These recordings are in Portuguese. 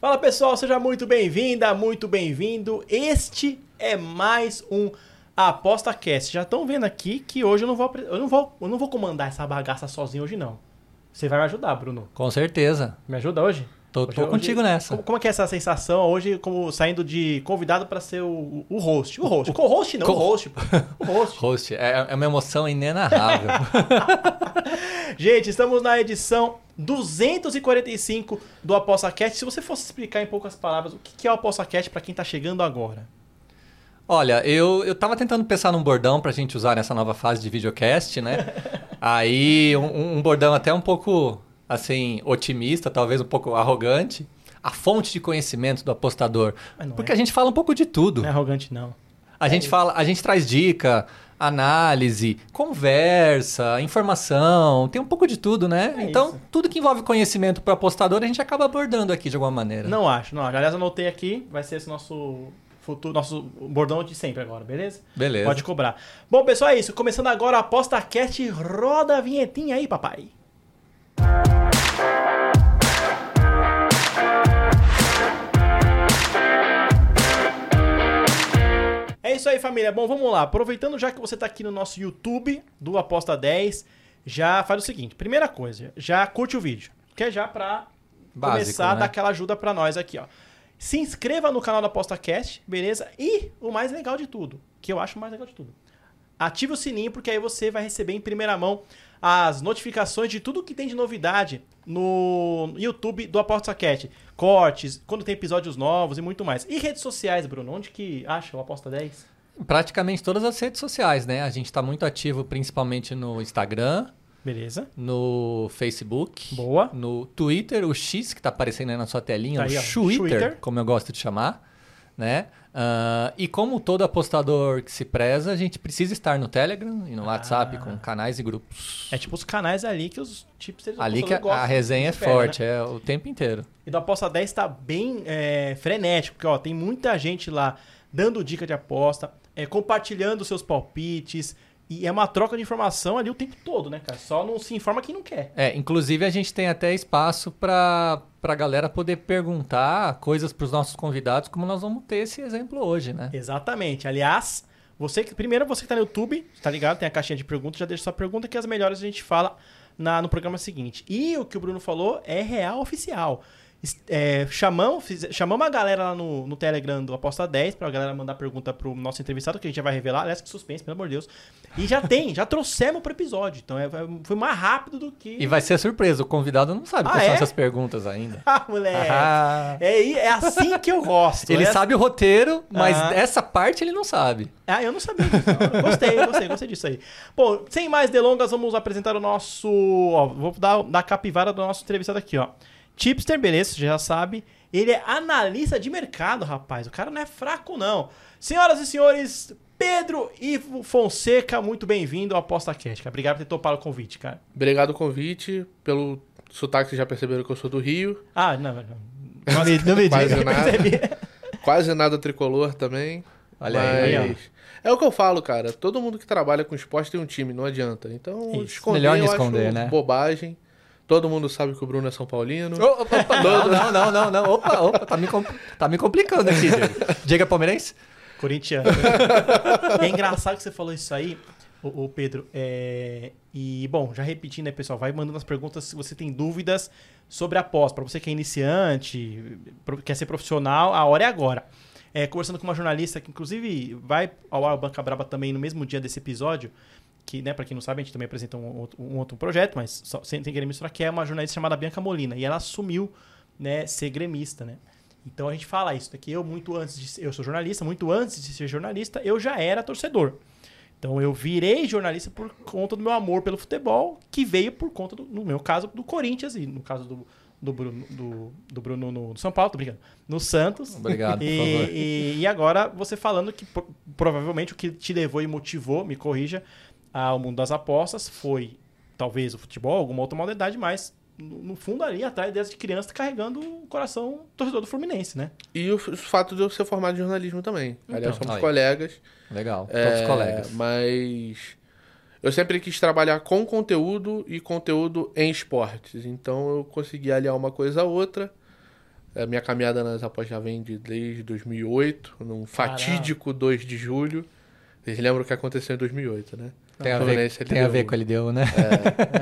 Fala pessoal, seja muito bem-vinda, muito bem-vindo. Este é mais um Aposta Cast. Já estão vendo aqui que hoje eu não vou, eu não vou, eu não vou comandar essa bagaça sozinho hoje não. Você vai me ajudar, Bruno? Com certeza. Me ajuda hoje? Tô, Hoje- tô hoje- contigo nessa. Como, como é que é essa sensação hoje, como saindo de convidado para ser o, o host? O host. O co-host não, co- o host. pô. O host. Host, é, é uma emoção inenarrável. Gente, estamos na edição 245 do ApostaCast. Se você fosse explicar em poucas palavras o que é o ApostaCast para quem tá chegando agora. Olha, eu, eu tava tentando pensar num bordão pra gente usar nessa nova fase de videocast, né? Aí, um, um bordão até um pouco, assim, otimista, talvez um pouco arrogante. A fonte de conhecimento do apostador. Porque é. a gente fala um pouco de tudo. Não é arrogante, não. A gente fala, a gente traz dica, análise, conversa, informação, tem um pouco de tudo, né? É então, isso. tudo que envolve conhecimento para apostador, a gente acaba abordando aqui de alguma maneira. Não acho, não acho. Aliás, anotei aqui, vai ser esse nosso futuro, nosso bordão de sempre agora, beleza? Beleza. Pode cobrar. Bom, pessoal, é isso. Começando agora a ApostaCast, roda a vinhetinha aí, papai. É isso aí, família. Bom, vamos lá. Aproveitando já que você está aqui no nosso YouTube do Aposta 10, já faz o seguinte. Primeira coisa, já curte o vídeo. Que é já para começar a né? dar aquela ajuda para nós aqui, ó. Se inscreva no canal da ApostaCast, beleza? E o mais legal de tudo, que eu acho o mais legal de tudo. Ative o sininho, porque aí você vai receber em primeira mão as notificações de tudo que tem de novidade no YouTube do ApostaCast. Cortes, quando tem episódios novos e muito mais. E redes sociais, Bruno? Onde que acha o Aposta 10? Praticamente todas as redes sociais, né? A gente está muito ativo principalmente no Instagram, Beleza? no Facebook, Boa. no Twitter, o X que está aparecendo aí na sua telinha, Tá aí, o Twitter, Twitter. como eu gosto de chamar, né? Ah, e como todo apostador que se preza, a gente precisa estar no Telegram e no WhatsApp Ah. com canais e grupos. É tipo os canais ali que os tipos Ali que a, a resenha é forte, é o tempo inteiro. E do Aposta 10 tá bem é, frenético, porque ó, tem muita gente lá dando dica de aposta, é, compartilhando seus palpites, e é uma troca de informação ali o tempo todo, né, cara? Só não se informa quem não quer. É, inclusive a gente tem até espaço para a galera poder perguntar coisas para os nossos convidados, como nós vamos ter esse exemplo hoje, né? Exatamente. Aliás, você que primeiro você que tá no YouTube, tá ligado? Tem a caixinha de perguntas, já deixa sua pergunta que as melhores a gente fala na, no programa seguinte. E o que o Bruno falou é real oficial. É, chamamos, fiz- chamamos a galera lá no, no Telegram do Aposta 10 pra galera mandar pergunta pro nosso entrevistado, que a gente já vai revelar. Aliás, que suspense, pelo amor de Deus. E já tem, já trouxemos pro episódio. Então é, foi mais rápido do que. E vai ser surpresa, o convidado não sabe Ah, quais são é? essas perguntas ainda. Ah, moleque. Ah. É, é assim que eu gosto. Ele é sabe o roteiro, mas Ah. essa parte ele não sabe. Ah, eu não sabia disso. não. Gostei, gostei, gostei disso aí. Bom, sem mais delongas, vamos apresentar o nosso. Ó, vou dar da capivara do nosso entrevistado aqui, ó. Chipster, beleza, você já sabe. Ele é analista de mercado, rapaz. O cara não é fraco, não. Senhoras e senhores, Pedro Ivo Fonseca, muito bem-vindo ao Aposta Cast. cara. Obrigado por ter topado o convite, cara. Obrigado o convite. Pelo sotaque, vocês já perceberam que eu sou do Rio. Ah, não, não. Não me, não me Quase diga. nada. percebi. Quase nada tricolor também. Olha mas... aí. aí, É o que eu falo, cara. Todo mundo que trabalha com esporte tem um time, não adianta. Então, Isso. esconder, Melhor não eu esconder, acho né? bobagem. Todo mundo sabe que o Bruno é São Paulino. Ô, opa, opa, não, não, não, não, não. Opa, opa, tá me, compl- tá me complicando aqui, Diego. Diego é palmeirense? Corintiano. é engraçado que você falou isso aí, o, Pedro. É, e, bom, já repetindo aí, pessoal, vai mandando as perguntas se você tem dúvidas sobre a pós. Para você que é iniciante, quer ser profissional, a hora é agora. É, conversando com uma jornalista que, inclusive, vai ao Banca Braba também no mesmo dia desse episódio. Que, né, pra quem não sabe, a gente também apresenta um, outro- um outro projeto, mas só, sem, sem querer misturar, que é uma jornalista chamada Bianca Molina. E ela assumiu né, ser gremista, né? Então a gente fala isso, que eu muito antes de eu sou jornalista, muito antes de ser jornalista, eu já era torcedor. Então eu virei jornalista por conta do meu amor pelo futebol, que veio por conta, do, no meu caso, do Corinthians e no caso do, do Bruno, do, do Bruno no, São Paulo, tô brincando, no Santos. Obrigado, por E, favor. e, e agora você falando que pro- provavelmente o que te levou e motivou, me corrija, ao mundo das apostas foi talvez o futebol, alguma outra modalidade, mas no fundo ali atrás desde criança carregando o coração torcedor do Fluminense, né? E o, fato de eu ser formado em jornalismo também. Aliás, somos Aí. colegas. Legal, É, todos colegas. Mas eu sempre quis trabalhar com conteúdo e conteúdo em esportes. Então eu consegui aliar uma coisa a outra. A minha caminhada nas apostas já vem de, desde 2008, num fatídico 2 de julho. Vocês lembram o que aconteceu em 2008, né? Tem a ver, Fluminense, tem a LDU. ver com a LDU, né?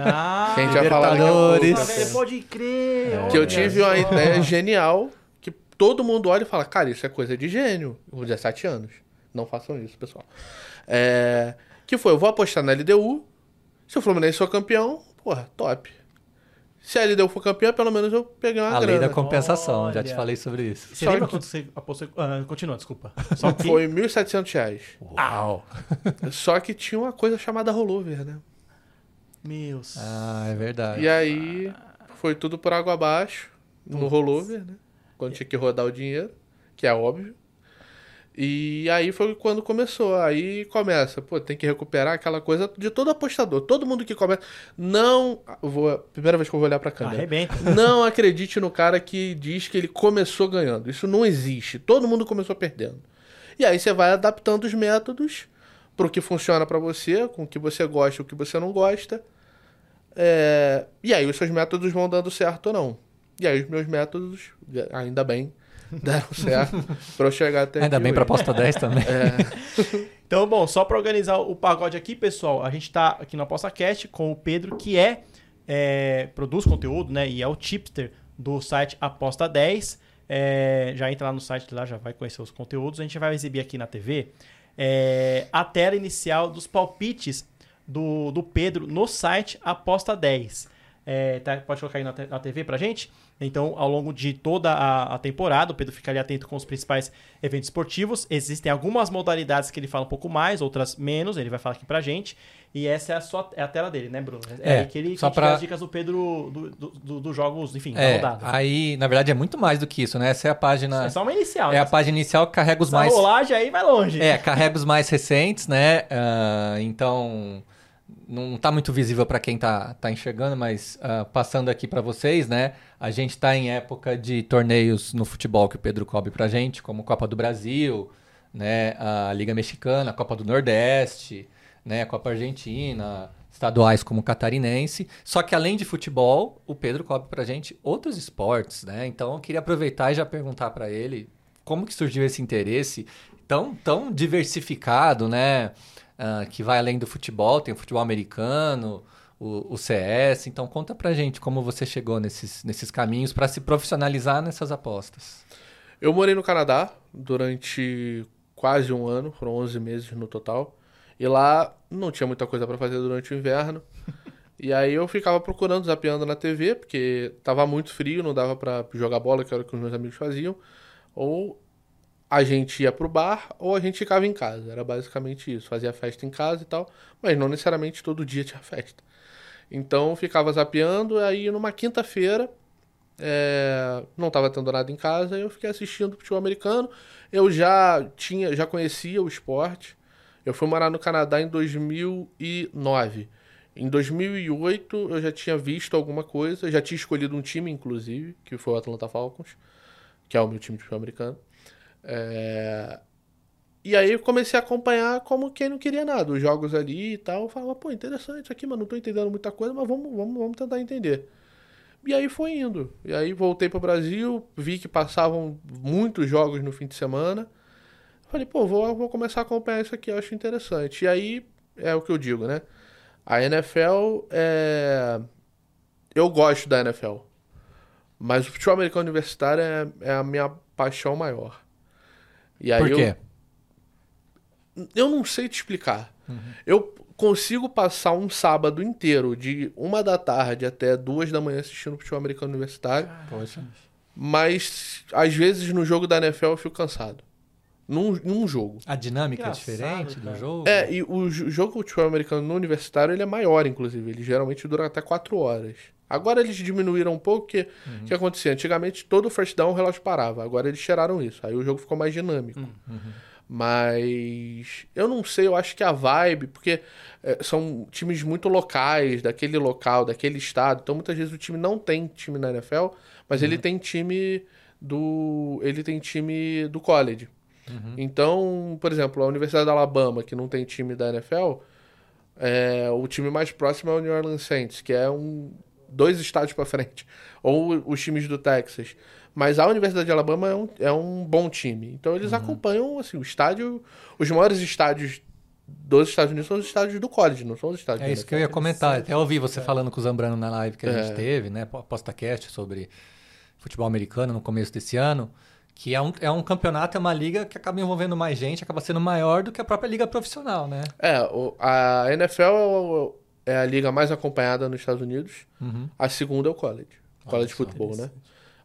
Ah, Que a gente vai falar daqui a pouco, pode crer. Que eu tive uma ideia genial que todo mundo olha e fala, cara, isso é coisa de gênio. Com 17 anos. Não façam isso, pessoal. É, Que foi, eu vou apostar na LDU. Se o Fluminense for campeão, porra, top. Se a LDU for campeã, pelo menos eu peguei uma A lei grana. da compensação, já te Olha. falei sobre isso. Você Só lembra que- quando você apostou? Ah, continua, desculpa. Só que... Foi 1.700 reais. Uau! Só que tinha uma coisa chamada rollover, né? Meu... Ah, é verdade. E aí foi tudo por água abaixo, no rollover, né? Quando tinha que rodar o dinheiro, que é óbvio. E aí foi quando começou. Aí começa, pô, tem que recuperar aquela coisa de todo apostador. Todo mundo que começa. Não. Vou, primeira vez que eu vou olhar pra câmera. Arrebenta. Não acredite no cara que diz que ele começou ganhando. Isso não existe. Todo mundo começou perdendo. E aí você vai adaptando os métodos pro que funciona pra você, com o que você gosta e o que você não gosta. É, E aí os seus métodos vão dando certo ou não. E aí os meus métodos, ainda bem, deram certo pra eu chegar até Ainda aqui bem pra hoje. aposta 10 também. É, Então, bom, só pra organizar o pagode aqui, pessoal, a gente tá aqui no ApostaCast com o Pedro, que é, é, produz conteúdo, né, e é o tipster do site Aposta 10. É, já entra lá no site lá, já vai conhecer os conteúdos. A gente vai exibir aqui na TV é, a tela inicial dos palpites do, do Pedro no site Aposta 10. É, tá, pode colocar aí na, te- na TV pra gente? Então, ao longo de toda a, a temporada, o Pedro ficaria atento com os principais eventos esportivos. Existem algumas modalidades que ele fala um pouco mais, outras menos. Ele vai falar aqui pra gente. E essa é a, sua, é a tela dele, né, Bruno? É, aí que ele que só dá pra- as dicas do Pedro do- do- do- dos jogos, enfim, da É, rodada. aí, na verdade, é muito mais do que isso, né? Essa é a página. É só uma inicial. É né? a página inicial que carrega os Essa mais. rolagem aí vai longe. É, carrega os mais recentes, né? Ah, então, não tá muito visível para quem tá, tá enxergando, mas ah, passando aqui para vocês, né? A gente tá em época de torneios no futebol que o Pedro cobre pra gente, como Copa do Brasil, né? A Liga Mexicana, a Copa do Nordeste, né? A Copa Argentina, estaduais como o Catarinense. Só que além de futebol, o Pedro cobre pra gente outros esportes, né? Então, eu queria aproveitar e já perguntar para ele como que surgiu esse interesse tão, tão diversificado, né? Ah, que vai além do futebol, tem o futebol americano, o, o CS. Então conta pra gente como você chegou nesses, nesses caminhos para se profissionalizar nessas apostas. Eu morei no Canadá durante quase um ano, foram 11 meses no total. E lá não tinha muita coisa pra fazer durante o inverno. E aí eu ficava procurando, zapeando na TV, porque tava muito frio, não dava pra jogar bola, que era o que os meus amigos faziam. Ou a gente ia pro bar, ou a gente ficava em casa. Era basicamente isso. Fazia festa em casa e tal, mas não necessariamente todo dia tinha festa. Então ficava zapeando, aí numa quinta-feira é, não estava tendo nada em casa, eu fiquei assistindo futebol americano. Eu já tinha, já conhecia o esporte. Eu fui morar no Canadá em 2009. Em 2008 eu já tinha visto alguma coisa, já tinha escolhido um time inclusive, que foi o Atlanta Falcons, que é o meu time de futebol americano. É, E aí eu comecei a acompanhar como quem não queria nada, os jogos ali e tal. Eu falava, pô, interessante isso aqui, mas não tô entendendo muita coisa, mas vamos, vamos, vamos tentar entender. E aí foi indo. E aí voltei pro Brasil, vi que passavam muitos jogos no fim de semana. Falei, pô, vou, vou começar a acompanhar isso aqui, eu acho interessante. E aí é o que eu digo, né? A NFL é. Eu gosto da NFL. Mas o futebol americano universitário é, é a minha paixão maior. E aí Por eu- quê? eu não sei te explicar. Eu consigo passar um sábado inteiro, de uma da tarde até duas da manhã, assistindo futebol americano universitário. Poxa. Mas às vezes no jogo da NFL eu fico cansado. Num, num jogo. A dinâmica é diferente cara. do jogo? É, e o jo- jogo de futebol americano no universitário ele é maior, inclusive. Ele geralmente dura até quatro horas. Agora eles diminuíram um pouco, porque o que acontecia? Antigamente todo first down o relógio parava. Agora eles tiraram isso. Aí o jogo ficou mais dinâmico. Mas eu não sei, eu acho que a vibe, porque é, são times muito locais, daquele local, daquele estado. Então muitas vezes o time não tem time na NFL, mas ele tem time do. Ele tem time do college. Então, por exemplo, a Universidade da Alabama, que não tem time da NFL, é, o time mais próximo é o New Orleans Saints, que é um, dois estados para frente. Ou os times do Texas. Mas a Universidade de Alabama é um, é um bom time. Então eles Uhum. acompanham assim, o estádio. Os maiores estádios dos Estados Unidos são os estádios do college, não são os estádios É isso que eu ia comentar. Até ouvi você falando com o Zambrano na live que a É. gente teve, né? PostaCast sobre futebol americano no começo desse ano. Que é um, é um campeonato, é uma liga que acaba envolvendo mais gente, acaba sendo maior do que a própria liga profissional, né? É, o- a NFL é a liga mais acompanhada nos Estados Unidos. Uhum. A segunda é o college. College só, football, né?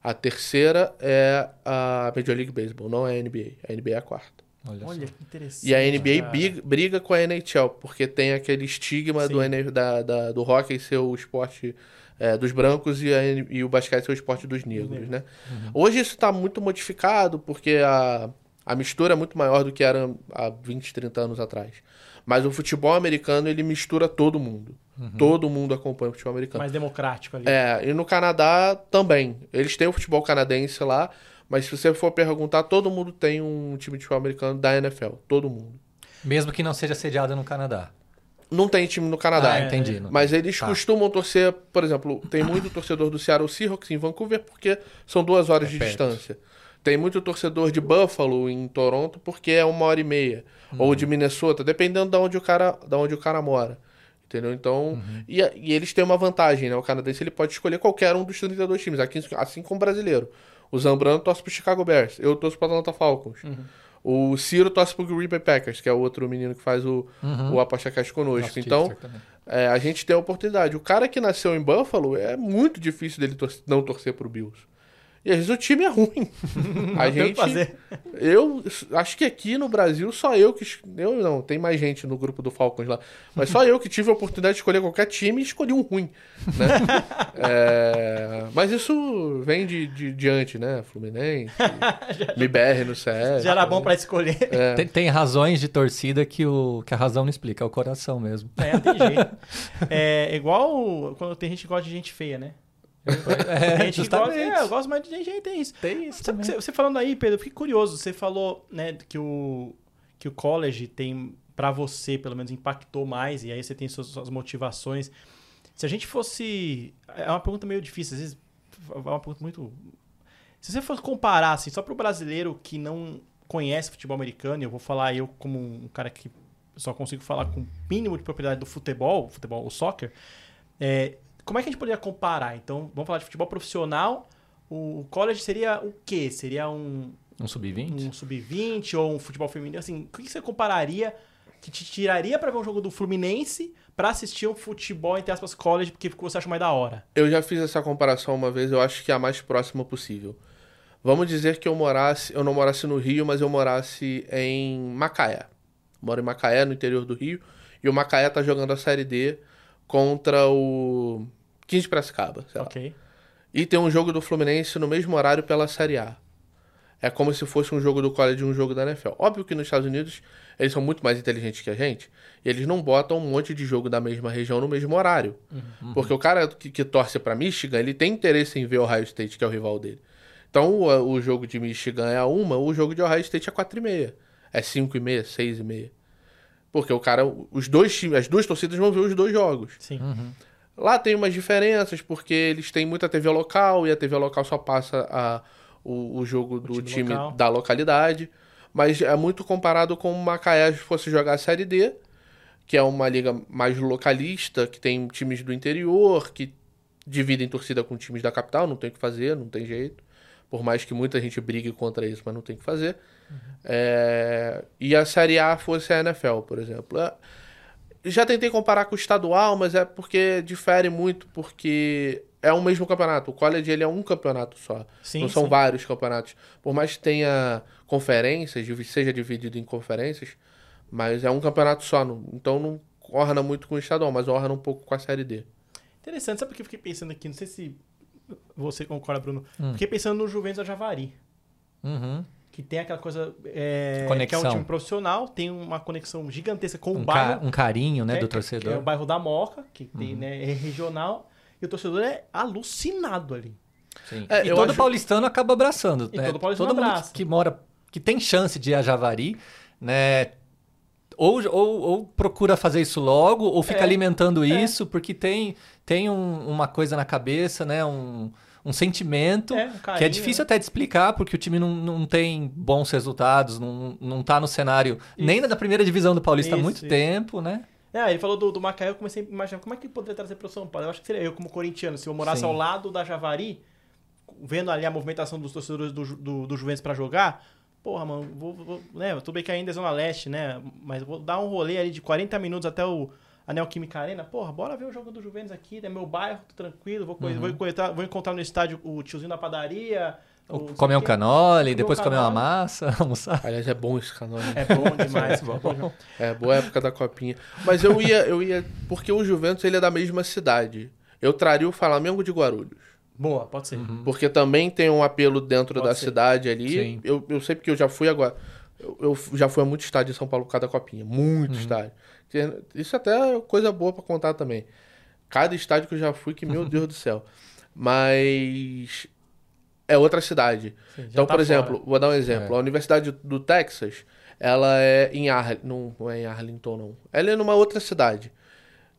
A terceira é a Major League Baseball, não é a NBA. A NBA é a quarta. Olha, Olha, que interessante. E a NBA briga, briga com a NHL, porque tem aquele estigma do, Sim. Da, da- do hockey ser o esporte é, dos brancos e, a e o basquete ser o esporte dos negros, né? Hoje isso está muito modificado, porque a, a mistura é muito maior do que era há 20, 30 anos atrás. Mas o futebol americano, ele mistura todo mundo. Todo mundo acompanha o futebol americano. Mais democrático ali. É, e no Canadá também. Eles têm o futebol canadense lá, mas se você for perguntar, todo mundo tem um time de futebol americano da NFL. Todo mundo. Mesmo que não seja sediado no Canadá. Não tem time no Canadá. Ah, entendi. não Mas eles Tá. costumam torcer, por exemplo, tem muito torcedor do Seattle Seahawks em Vancouver porque são duas horas É de perto. distância. Tem muito torcedor de Buffalo em Toronto porque é uma hora e meia. Ou Uhum. de Minnesota, dependendo de onde o cara, da onde o cara mora. Entendeu? Então, Uhum. e, e eles têm uma vantagem, né? O canadense ele pode escolher qualquer um dos 32 times, aqui, assim como o brasileiro. O Zambrano torce pro Chicago Bears, eu torço pro Atlanta Falcons. O Ciro torce pro Green Bay Packers, que é o outro menino que faz o, o Aposta Cash conosco. Nosso então, é, a gente tem a oportunidade. O cara que nasceu em Buffalo é muito difícil dele tor- não torcer pro Bills. E às vezes o time é ruim. a gente. fazer. Eu acho que aqui no Brasil só eu que. Eu não, tem mais gente no grupo do Falcons lá. Mas só eu que tive a oportunidade de escolher qualquer time e escolhi um ruim. Né? É, mas isso vem de, de diante, né? Fluminense, MBR no CS. Já era bom pra escolher. É. Tem, tem razões de torcida que, o, que a razão não explica, é o coração mesmo. É, tem jeito. É igual quando tem gente que gosta de gente feia, né? É, gente gosta, é, eu gosto mais de gente, tem isso. Tem isso Sabe, você, você falando aí, Pedro, eu fiquei curioso. Você falou, né, que o, que o college tem, pra você, pelo menos, impactou mais, e aí você tem suas, suas motivações. Se a gente fosse. É uma pergunta meio difícil, às vezes. É uma pergunta muito. Se você fosse comparar, assim, só pro brasileiro que não conhece futebol americano, eu vou falar eu como um cara que só consigo falar com o mínimo de propriedade do futebol, futebol, o soccer, é, como é que a gente poderia comparar? Então, vamos falar de futebol profissional. O college seria o quê? Seria um, Um sub-20? um sub-20 ou um futebol feminino? Assim, o que você compararia que te tiraria pra ver um jogo do Fluminense pra assistir um futebol, entre aspas, college, porque você acha mais da hora? Eu já fiz essa comparação uma vez, eu acho que é a mais próxima possível. Vamos dizer que eu morasse, eu não morasse no Rio, mas eu morasse em Macaé. Moro em Macaé, no interior do Rio, e o Macaé tá jogando a Série D contra o 15 de Piracicaba, sei lá. Ok. E tem um jogo do Fluminense no mesmo horário pela Série A. É como se fosse um jogo do college e um jogo da NFL. Óbvio que nos Estados Unidos eles são muito mais inteligentes que a gente. E eles não botam um monte de jogo da mesma região no mesmo horário. Porque o cara que, que torce pra Michigan, ele tem interesse em ver o Ohio State, que é o rival dele. Então o, o jogo de Michigan é a uma, o jogo de Ohio State é quatro e meia. É cinco e meia, seis e meia. Porque o cara, os dois times, as duas torcidas vão ver os dois jogos. Sim. Lá tem umas diferenças, porque eles têm muita TV local e a TV local só passa a, o, o jogo do time time, local. da localidade. Mas é muito comparado com o Macaé fosse jogar a Série D, que é uma liga mais localista, que tem times do interior, que dividem torcida com times da capital, não tem o que fazer, não tem jeito. Por mais que muita gente brigue contra isso, mas não tem o que fazer. É, E a Série A fosse a NFL, por exemplo. É, já tentei comparar com o estadual, mas é porque difere muito, porque é o mesmo campeonato. O college ele é um campeonato só. Sim, não são sim. vários campeonatos. Por mais que tenha conferências, seja dividido em conferências, mas é um campeonato só. Então não orna muito com o estadual, mas orna um pouco com a série D. Interessante, sabe o que eu fiquei pensando aqui? Não sei se você concorda, Bruno. Hum. Fiquei pensando no Juventus da Javari. Uhum. Que tem aquela coisa. É, que é Conexão. um time profissional, tem uma conexão gigantesca com o Um, bairro. ca- um carinho, né, É, do que É torcedor. Uhum. o bairro da Moca, que tem, né, é regional. E o torcedor é alucinado ali. Sim. É, e todo acho- paulistano acaba abraçando. E né? todo paulistano mundo abraça. que, que mora, que tem chance de ir a Javari, né? ou, ou, ou procura fazer isso logo, ou fica É, alimentando é. isso, porque tem, tem um- uma coisa na cabeça, né? Um, um sentimento É, um que é carinho, difícil né? até de explicar, porque o time não, não tem bons resultados, não, não tá no cenário nem Isso. na primeira divisão do Paulista há Isso, muito isso. tempo, né? É, ele falou do, do Macaé, eu comecei a imaginar como é que ele poderia trazer para o São Paulo. Eu acho que seria eu, como corintiano, se eu morasse Sim. ao lado da Javari, vendo ali a movimentação dos torcedores do, do, do Juventus para jogar, porra, mano, vou, vou, né, tudo bem que ainda é Zona Leste, né, mas vou dar um rolê ali de 40 minutos até o Anel Química Arena, porra, bora ver o jogo do Juventus aqui, é meu bairro, tô tranquilo, vou, co- Uhum. vou, encontrar, vou encontrar no estádio o tiozinho da padaria, o não sei Comer o um canole, Comer depois um comer uma canole. massa, almoçar. Aliás, é bom esse canal. né? É bom demais, É bom. bom. É, boa época da copinha. Mas eu ia, eu ia. Porque o Juventus ele é da mesma cidade. Eu traria o Flamengo de Guarulhos. Boa, pode ser. Porque também tem um apelo dentro Pode da ser. cidade ali. Sim. Eu, eu sei porque eu já fui agora. Eu, eu já fui a muito estádio em São Paulo por causa da copinha. Muito estádio. Que- Isso até é coisa boa pra contar também. Cada estádio que eu já fui, que meu Deus do céu. Mas. É outra cidade. Sim, Então, tá por exemplo, fora. vou dar um exemplo. É. A Universidade do Texas, ela é em Arlington. Não, é em Arlington, não. Ela é numa outra cidade.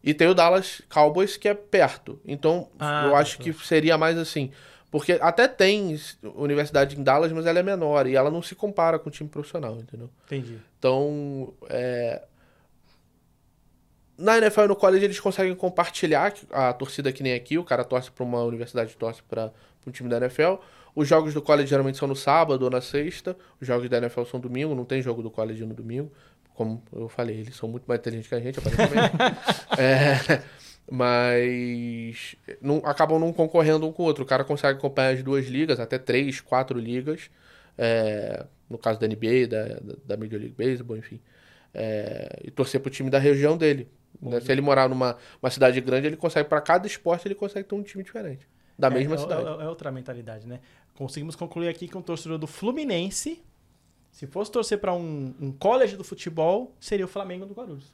E tem o Dallas Cowboys, que é perto. Então, Ah, eu tá, acho que seria mais assim. Porque até tem universidade em Dallas, mas ela é menor. E ela não se compara com o time profissional, entendeu? Entendi. Então, é... na NFL e no college eles conseguem compartilhar a torcida que nem aqui, o cara torce para uma universidade, torce para um time da NFL. Os jogos do college geralmente são no sábado ou na sexta, os jogos da NFL são domingo, não tem jogo do college no domingo. Como eu falei, eles são muito mais inteligentes que a gente, aparentemente. É, mas não, acabam não concorrendo um com o outro. O cara consegue acompanhar as duas ligas, até três, quatro ligas. É, no caso da NBA, da, da, Major League Baseball, enfim. É, e torcer pro time da região dele. né? Se ele morar numa uma cidade grande, ele consegue, para cada esporte, ele consegue ter um time diferente. Da mesma é, cidade. É, é outra mentalidade, né? Conseguimos concluir aqui que um torcedor do Fluminense, se fosse torcer para um, um college do futebol, seria o Flamengo do Guarulhos.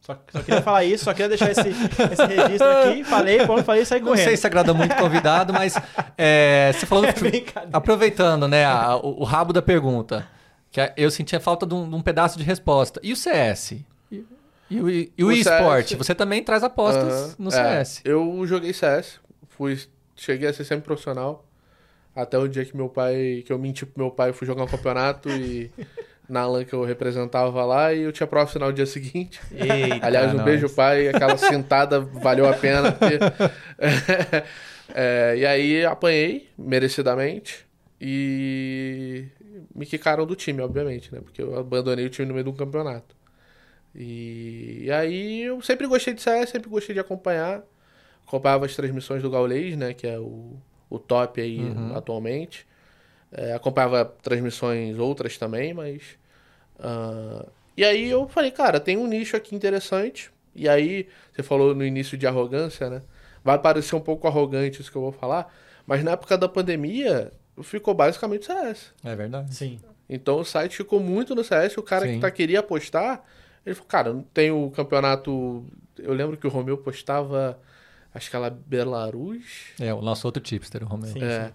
Só, só queria falar isso, só queria deixar esse, esse registro aqui. Falei, quando falei, saí Não correndo. sei se agrada muito o convidado, mas é, você falou do É. Aproveitando, né, a- o, o rabo da pergunta, que eu sentia falta de um, de um pedaço de resposta. E o CS? E, e o, e o O eSport? CS Você também traz apostas Aham. no É, CS. eu joguei CS, fui, cheguei a ser sempre profissional. Até o dia que meu pai, que eu menti pro meu pai, fui jogar um campeonato e na LAN que eu representava lá e eu tinha prova final no dia seguinte. Eita, Aliás, um nós. beijo, pai. Aquela sentada valeu a pena. Porque... É, e aí apanhei, merecidamente. E me quicaram do time, obviamente, né? Porque eu abandonei o time no meio de um campeonato. E, e aí eu sempre gostei de CS, sempre gostei de acompanhar. Acompanhava as transmissões do Gaulês, né? Que é o, o top aí Uhum. atualmente. É, acompanhava transmissões outras também, mas. Ah, e aí eu falei, cara, tem um nicho aqui interessante. E aí, você falou no início de arrogância, né? Vai parecer um pouco arrogante isso que eu vou falar, mas na época da pandemia ficou basicamente CS. É verdade. Sim. Então o site ficou muito no CS. O cara Sim. que tá, queria apostar, ele falou, cara, não tem o campeonato. Eu lembro que o Romeu postava, acho que ela Belarus. É, o nosso outro tipster, o Romeu. Sim. É.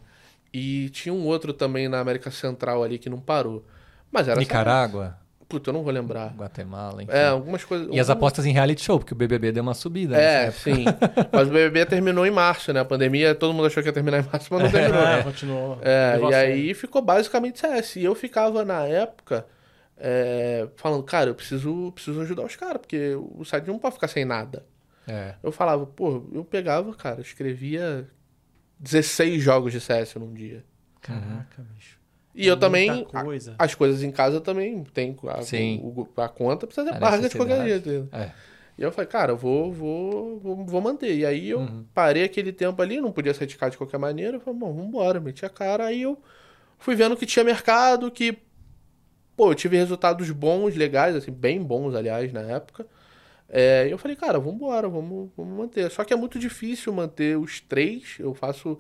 E tinha um outro também na América Central ali que não parou. Mas era. Nicarágua, CS. Puta, eu não vou lembrar. Guatemala, enfim. É, algumas coisas. E as apostas em reality show, porque o BBB deu uma subida. É, época. sim. Mas o BBB terminou em março, né? A pandemia, todo mundo achou que ia terminar em março, mas não terminou. Ah, continuou. É, e aí ficou basicamente CS. E eu ficava na época é, falando, cara, eu preciso, preciso ajudar os caras, porque o site não pode ficar sem nada. É. Eu falava, pô, eu pegava, cara, eu escrevia 16 jogos de CS num dia. Caraca, bicho. E eu Muita também. a- Coisa. as coisas em casa também tem. A, Sim. o- a conta precisa ser A paga de qualquer jeito. É. E eu falei, cara, eu vou, vou, vou, vou manter. E aí eu Uhum. parei aquele tempo ali, não podia sair de casa de qualquer maneira. Eu falei, bom, vambora, meti a cara. Aí eu fui vendo que tinha mercado, que, pô, eu tive resultados bons, legais, assim, bem bons, aliás, na época. É, e eu falei, cara, vambora, vamos, vamos manter. Só que é muito difícil manter os três. Eu faço.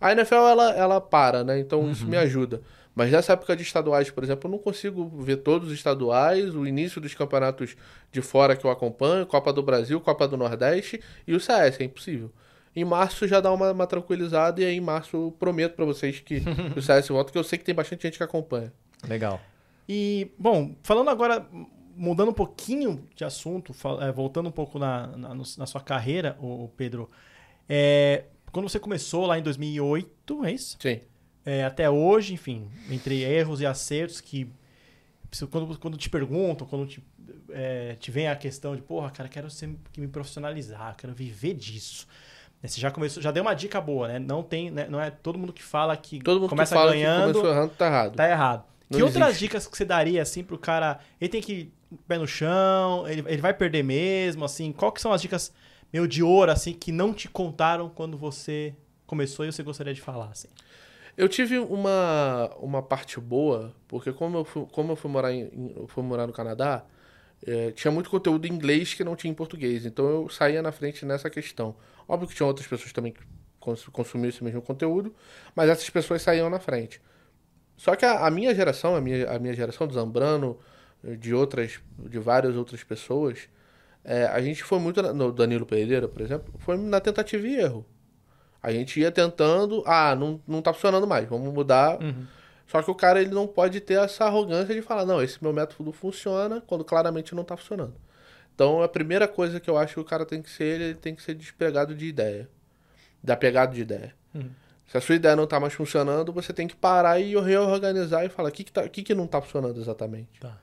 A NFL, ela, ela para, né? Então isso me ajuda. Mas nessa época de estaduais, por exemplo, eu não consigo ver todos os estaduais, o início dos campeonatos de fora que eu acompanho, Copa do Brasil, Copa do Nordeste e o CS, é impossível. Em março já dá uma, uma tranquilizada e aí em março eu prometo pra vocês que o CS volta, que eu sei que tem bastante gente que acompanha. Legal. E, bom, falando agora mudando um pouquinho de assunto, é, voltando um pouco na, na, na sua carreira, o Pedro, é, quando você começou lá em 2008, é isso? Sim. É, até hoje, enfim, entre erros e acertos que quando, quando te perguntam, quando te, é, te vem a questão de, porra, cara, quero ser, que me profissionalizar, quero viver disso. Né, Você já começou, já deu uma dica boa, né? Não tem, né, não é todo mundo que fala que Todo mundo começa que fala ganhando, que começou errando tá errado. tá errado. Não que outras existe. dicas que você daria assim pro cara? Ele tem que ir pé no chão, ele, ele vai perder mesmo, assim. Qual que são as dicas meio de ouro assim que não te contaram quando você começou e você gostaria de falar assim? Eu tive uma, uma parte boa, porque como eu fui, como eu fui, morar, em, fui morar no Canadá, eh, tinha muito conteúdo em inglês que não tinha em português. Então eu saía na frente nessa questão. Óbvio que tinha outras pessoas também que cons- consumiam esse mesmo conteúdo, mas essas pessoas saíam na frente. Só que a, a minha geração, a minha, a minha geração do Zambrano, de outras, de várias outras pessoas, eh, a gente foi muito, no Danilo Pereira, por exemplo, foi na tentativa e erro. A gente ia tentando, ah, não, não tá funcionando mais, vamos mudar. Só que o cara ele não pode ter essa arrogância de falar, não, esse meu método funciona quando claramente não tá funcionando. Então a primeira coisa que eu acho que o cara tem que ser, ele tem que ser despregado de ideia. Da pegada de ideia. Uhum. Se a sua ideia não tá mais funcionando, você tem que parar e reorganizar e falar o que, que, tá, que, que não tá funcionando exatamente. Tá.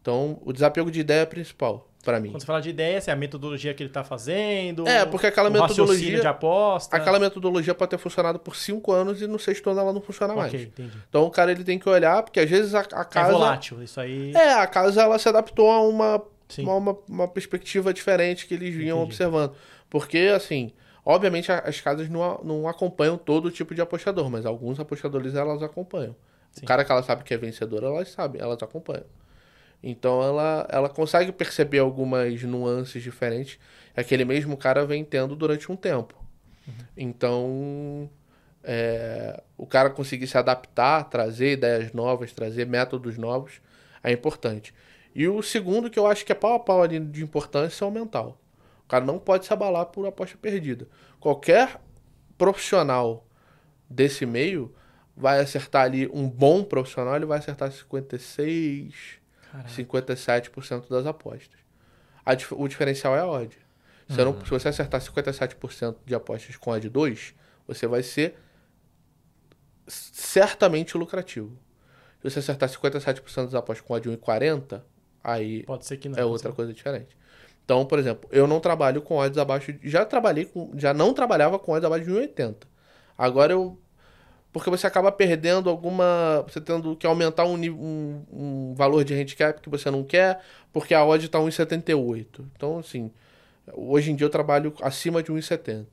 Então, o desapego de ideia é principal para mim. Quando você fala de ideia, assim, a metodologia que ele tá fazendo. É, porque aquela o metodologia- de aposta. Aquela metodologia pode ter funcionado por cinco anos e no sexto ano ela não funciona mais. Ok, entendi. Então o cara ele tem que olhar, porque às vezes a, a É casa. volátil, isso aí. É, a casa ela se adaptou a uma, uma, uma, uma perspectiva diferente que eles vinham Entendi. observando. Porque, assim, obviamente as casas não, não acompanham todo tipo de apostador, mas alguns apostadores elas acompanham. Sim. O cara que ela sabe que é vencedor, elas sabem, elas acompanham. Então ela, ela consegue perceber algumas nuances diferentes que aquele mesmo cara vem tendo durante um tempo. Então, é, o cara conseguir se adaptar, trazer ideias novas, trazer métodos novos, é importante. E o segundo, que eu acho que é pau a pau ali de importância, é o mental. O cara não pode se abalar por aposta perdida. Qualquer profissional desse meio vai acertar ali, um bom profissional, ele vai acertar 56, Caraca. 57% das apostas. A o diferencial é a odd. Se, eu não- se você acertar 57% de apostas com odd 2, você vai ser certamente lucrativo. Se você acertar 57% das apostas com odd 1,40, aí Pode ser que não. é outra coisa diferente. Então, por exemplo, eu não trabalho com odds abaixo. de- Já trabalhei com. Já não trabalhava com odds abaixo de 1,80. Agora eu. Porque você acaba perdendo alguma. Você tendo que aumentar um, um, um valor de handicap que você não quer, porque a odd está 1,78. Então, assim. Hoje em dia eu trabalho acima de 1,70.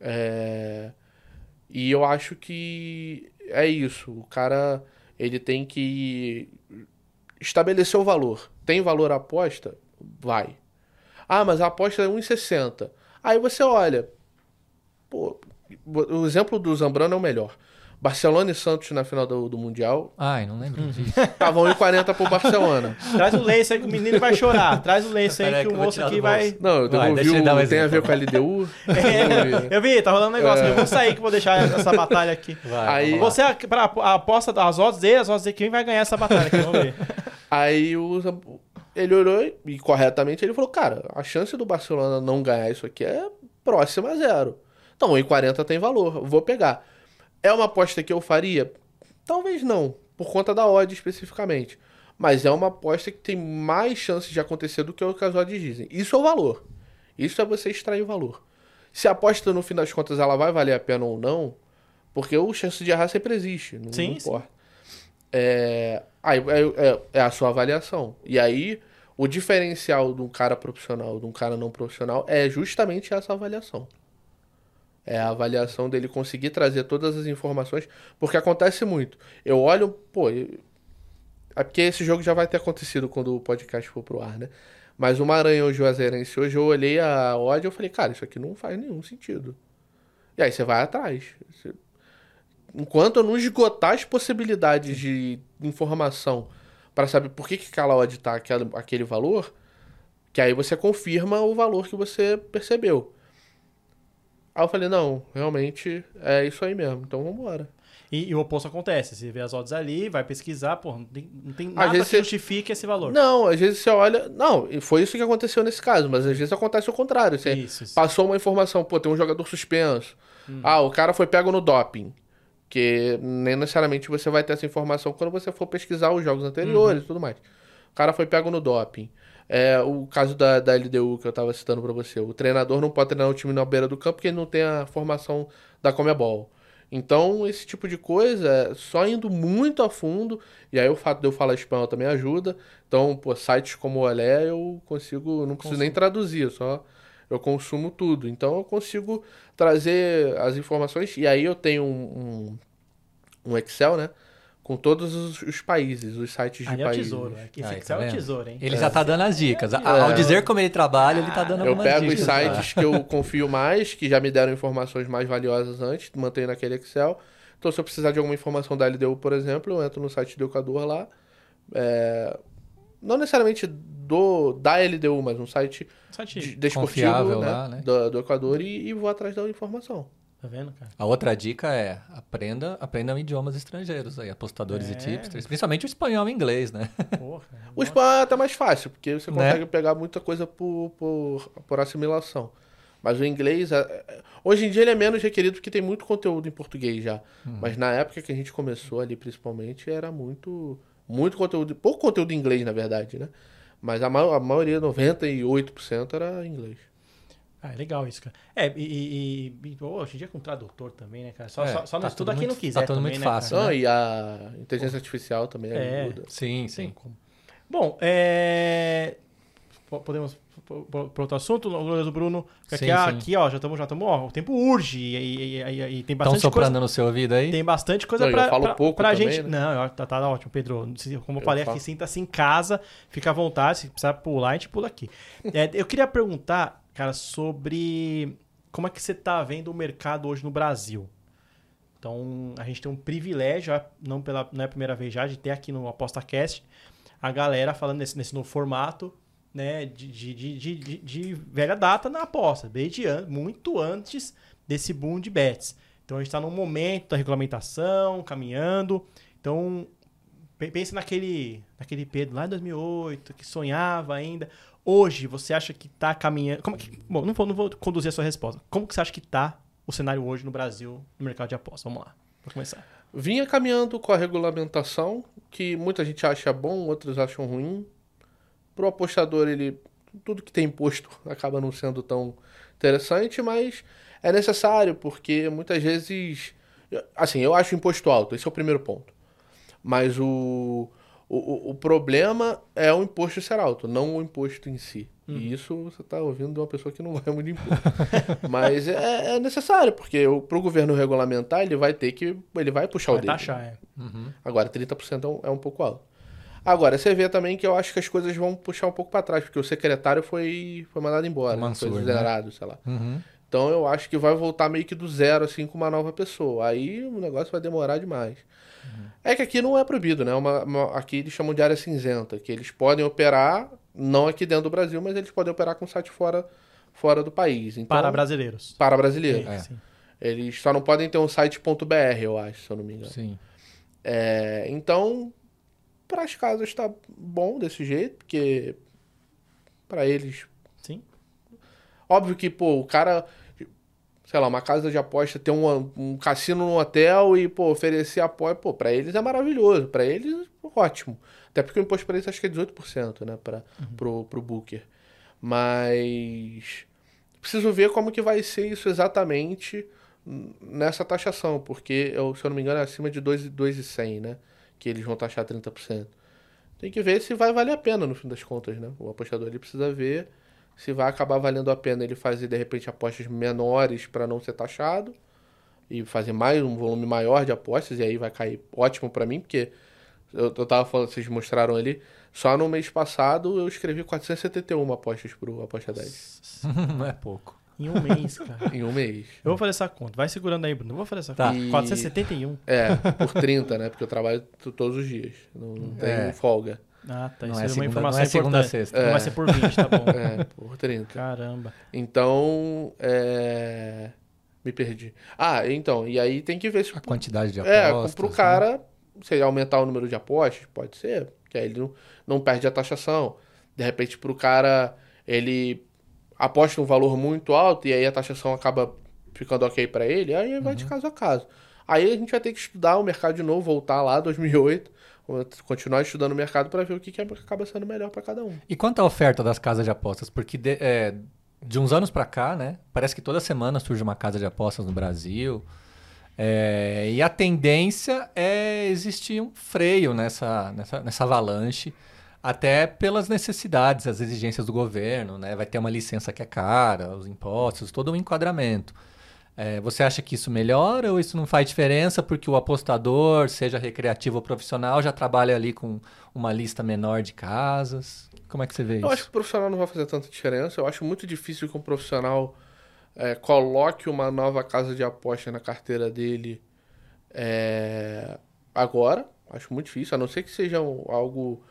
É, E eu acho que é isso. O cara ele tem que estabelecer o valor. Tem valor a aposta? Vai. Ah, mas a aposta é 1,60. Aí você olha. Pô, o exemplo do Zambrano é o melhor. Barcelona e Santos na final do, do Mundial Ai, não lembro disso. estavam 1,40 pro Barcelona. Traz o lenço aí que o menino vai chorar. Traz o lenço aí que que o moço aqui vai. bolso. Não, eu Vai, devolvi o, um tem a ver com a LDU. É, eu vi, tá rolando um negócio. Eu vou sair que vou deixar essa batalha aqui. Vai, Aí-. Você, pra, a aposta das odds dele, as odds de quem vai ganhar essa batalha aqui, vamos ver. Aí o ele olhou e, e corretamente ele falou: Cara, a chance do Barcelona não ganhar isso aqui é próxima a zero. Então, 1,40 tem valor, eu vou pegar. É uma aposta que eu faria? Talvez não, por conta da odd especificamente. Mas é uma aposta que tem mais chances de acontecer do que o que as odds dizem. Isso é o valor. Isso é você extrair o valor. Se a aposta, no fim das contas, ela vai valer a pena ou não, porque o chance de errar sempre existe, não, Sim, não importa. É, aí é, é- é a sua avaliação. E aí, o diferencial de um cara profissional de um cara não profissional é justamente essa avaliação. É a avaliação dele conseguir trazer todas as informações, porque acontece muito. Eu olho, pô, eu- é porque esse jogo já vai ter acontecido quando o podcast for pro ar, né? Mas o Maranhão e o Juazeirense, hoje eu olhei a odd e falei, cara, isso aqui não faz nenhum sentido. E aí você vai atrás. Você- Enquanto eu não esgotar as possibilidades de informação para saber por que, que aquela odd tá aquele, aquele valor, que aí você confirma o valor que você percebeu. Aí eu falei, não, realmente é isso aí mesmo, então vambora. E, e o oposto acontece. Você vê as odds ali, vai pesquisar, pô, não tem, não tem nada que você- justifique esse valor. Não, às vezes você olha. Não, e foi isso que aconteceu nesse caso, mas às vezes acontece o contrário. Você Isso, isso. passou uma informação, pô, tem um jogador suspenso. Ah, o cara foi pego no doping. Que nem necessariamente você vai ter essa informação quando você for pesquisar os jogos anteriores e tudo mais. O cara foi pego no doping. É, o caso da, da LDU que eu tava citando pra você. O treinador não pode treinar o time na beira do campo porque ele não tem a formação da Comebol. Então, esse tipo de coisa, só indo muito a fundo, e aí o fato de eu falar espanhol também ajuda. Então, pô, sites como o Olé eu consigo, não preciso nem traduzir, só eu consumo tudo. Então, eu consigo trazer as informações, e aí eu tenho um, um, um Excel, né? Com todos os, os países, os sites de Ali é o países. tesouro. é. Esse Aí, Excel tá é o tesouro, hein? Ele já tá dando as dicas. A- Ao dizer como ele trabalha, ele tá dando Eu algumas pego os dicas. tá? sites que eu confio mais, que já me deram informações mais valiosas antes, mantenho naquele Excel. Então, se eu precisar de alguma informação da LDU, por exemplo, eu entro no site do Educador lá. É, Não necessariamente do da LDU, mas um site Site, de- desportivo né, lá, né? Do, do Equador e, e vou atrás da informação. Tá vendo, cara? A outra dica é aprenda, aprendam idiomas estrangeiros aí, apostadores É. e tipsters, principalmente o espanhol e inglês, né? Porra. O espanhol é até mais fácil, porque você Né? consegue pegar muita coisa por, por, por assimilação. Mas o inglês, é- é- hoje em dia ele é menos requerido porque tem muito conteúdo em português já. Mas na época que a gente começou ali, principalmente, era muito, muito conteúdo, pouco conteúdo em inglês, na verdade, né? Mas a, ma a maioria, 98% era inglês. Ah, é legal isso, cara. É, e, e- e- hoje em dia com tradutor também, né, cara? Só, É, só, só não tá estuda tudo quem muito- não quiser tá tudo também, muito né, fácil? Não, e a inteligência artificial também É. ajuda. Sim, sim. como. Bom, é... po- Podemos para outro assunto, o do Bruno. que Aqui, Sim, ah, sim. aqui, ó, já estamos, já estamos, ó, o tempo urge e, e- e- e- e tem Estão bastante soprando coisa. no seu ouvido aí? Tem bastante coisa Não, eu pra, falo pra, pouco pra também, gente. né? Não, tá, tá ótimo, Pedro. Como eu Eu falei falo. aqui, sinta-se em casa, fica à vontade. Se precisar pular, a gente pula aqui. É, eu queria perguntar, cara, sobre como é que você tá vendo o mercado hoje no Brasil. Então, a gente tem um privilégio, não, pela, não é a primeira vez já, de ter aqui no ApostaCast a galera falando nesse, nesse novo formato, né, de, de, de, de, velha data na aposta, desde an muito antes desse boom de bets. Então, a gente está num momento da regulamentação, caminhando. Então, pe- pense naquele, naquele Pedro lá em 2008, que sonhava ainda. Hoje, você acha que está caminhando... Como que, bom, não vou, não vou conduzir a sua resposta. Como que você acha que está o cenário hoje no Brasil, no mercado de apostas? Vamos lá, vou começar. Vinha caminhando com a regulamentação, que muita gente acha bom, outros acham ruim. Pro apostador, ele tudo que tem imposto acaba não sendo tão interessante, mas é necessário, porque muitas vezes. Assim, eu acho o imposto alto, esse é o primeiro ponto. Mas o, o, o problema é o imposto ser alto, não o imposto em si. E isso você está ouvindo de uma pessoa que não vai muito de imposto. Mas é, é necessário, porque para o governo regulamentar, ele vai ter que. Ele vai puxar o Vai dedo. taxar, é. Agora, 30% é um, é um pouco alto. Agora, você vê também que eu acho que as coisas vão puxar um pouco para trás, porque o secretário foi, foi mandado embora, O né? Mansur, foi né? exonerado, sei lá. Uhum. Então eu acho que vai voltar meio que do zero, assim, com uma nova pessoa. Aí o negócio vai demorar demais. É que aqui não é proibido, né? Uma, uma- aqui eles chamam de área cinzenta, que eles podem operar, não aqui dentro do Brasil, mas eles podem operar com site fora, fora do país. Então, Para brasileiros. para brasileiro. É. Sim. Eles só não podem ter um site.br, eu acho, se eu não me engano. Sim. É, então, para as casas está bom desse jeito, porque para eles. Sim. Óbvio que, pô, o cara, sei lá, uma casa de aposta ter um, um cassino no hotel e, pô, oferecer apoio, pô, para eles é maravilhoso, para eles, ótimo. Até porque o imposto para eles acho que é 18%, né, pra, pro, pro Booker. Mas preciso ver como que vai ser isso exatamente nessa taxação, porque, eu, se eu não me engano, é acima de 2,100, né? Que eles vão taxar 30%. Tem que ver se vai valer a pena no fim das contas, né? O apostador ele precisa ver se vai acabar valendo a pena ele fazer de repente apostas menores para não ser taxado e fazer mais um volume maior de apostas e aí vai cair ótimo para mim, porque eu, eu tava falando, vocês mostraram ali, só no mês passado eu escrevi 471 apostas pro Aposta 10 Não é pouco. Em um mês, cara. em um mês. Eu vou fazer essa conta. Vai segurando aí, Bruno. Eu vou fazer essa Tá. conta. E- 471. É, por 30, né? Porque eu trabalho todos os dias. Não, não tenho É. folga. Ah, tá. Não Isso é é, uma segunda- informação não é segunda a importante. sexta. Não vai ser por 20, tá bom. É, por 30. Caramba. Então, é... Me perdi. Ah, então, e aí tem que ver se A quantidade de é, apostas. pro né? cara, se ele aumentar o número de apostas, pode ser, que aí ele não, não perde a taxação. De repente, pro cara, ele aposta um valor muito alto e aí a taxação acaba ficando ok pra ele, aí vai Uhum. de caso a caso. Aí a gente vai ter que estudar o mercado de novo, voltar lá 2008, continuar estudando o mercado pra ver o que, que acaba sendo melhor pra cada um. E quanto à oferta das casas de apostas? Porque de, é, de uns anos pra cá, né? Parece que toda semana surge uma casa de apostas no Brasil. É, e a tendência é existir um freio nessa, nessa, nessa avalanche, até pelas necessidades, as exigências do governo, né? Vai ter uma licença que é cara, os impostos, todo um enquadramento. É, você acha que isso melhora ou isso não faz diferença porque o apostador, seja recreativo ou profissional, já trabalha ali com uma lista menor de casas? Como é que você vê Eu isso? acho que o profissional não vai fazer tanta diferença. Eu acho muito difícil que um profissional é, coloque uma nova casa de aposta na carteira dele é, agora. Acho muito difícil, a não ser que seja algo.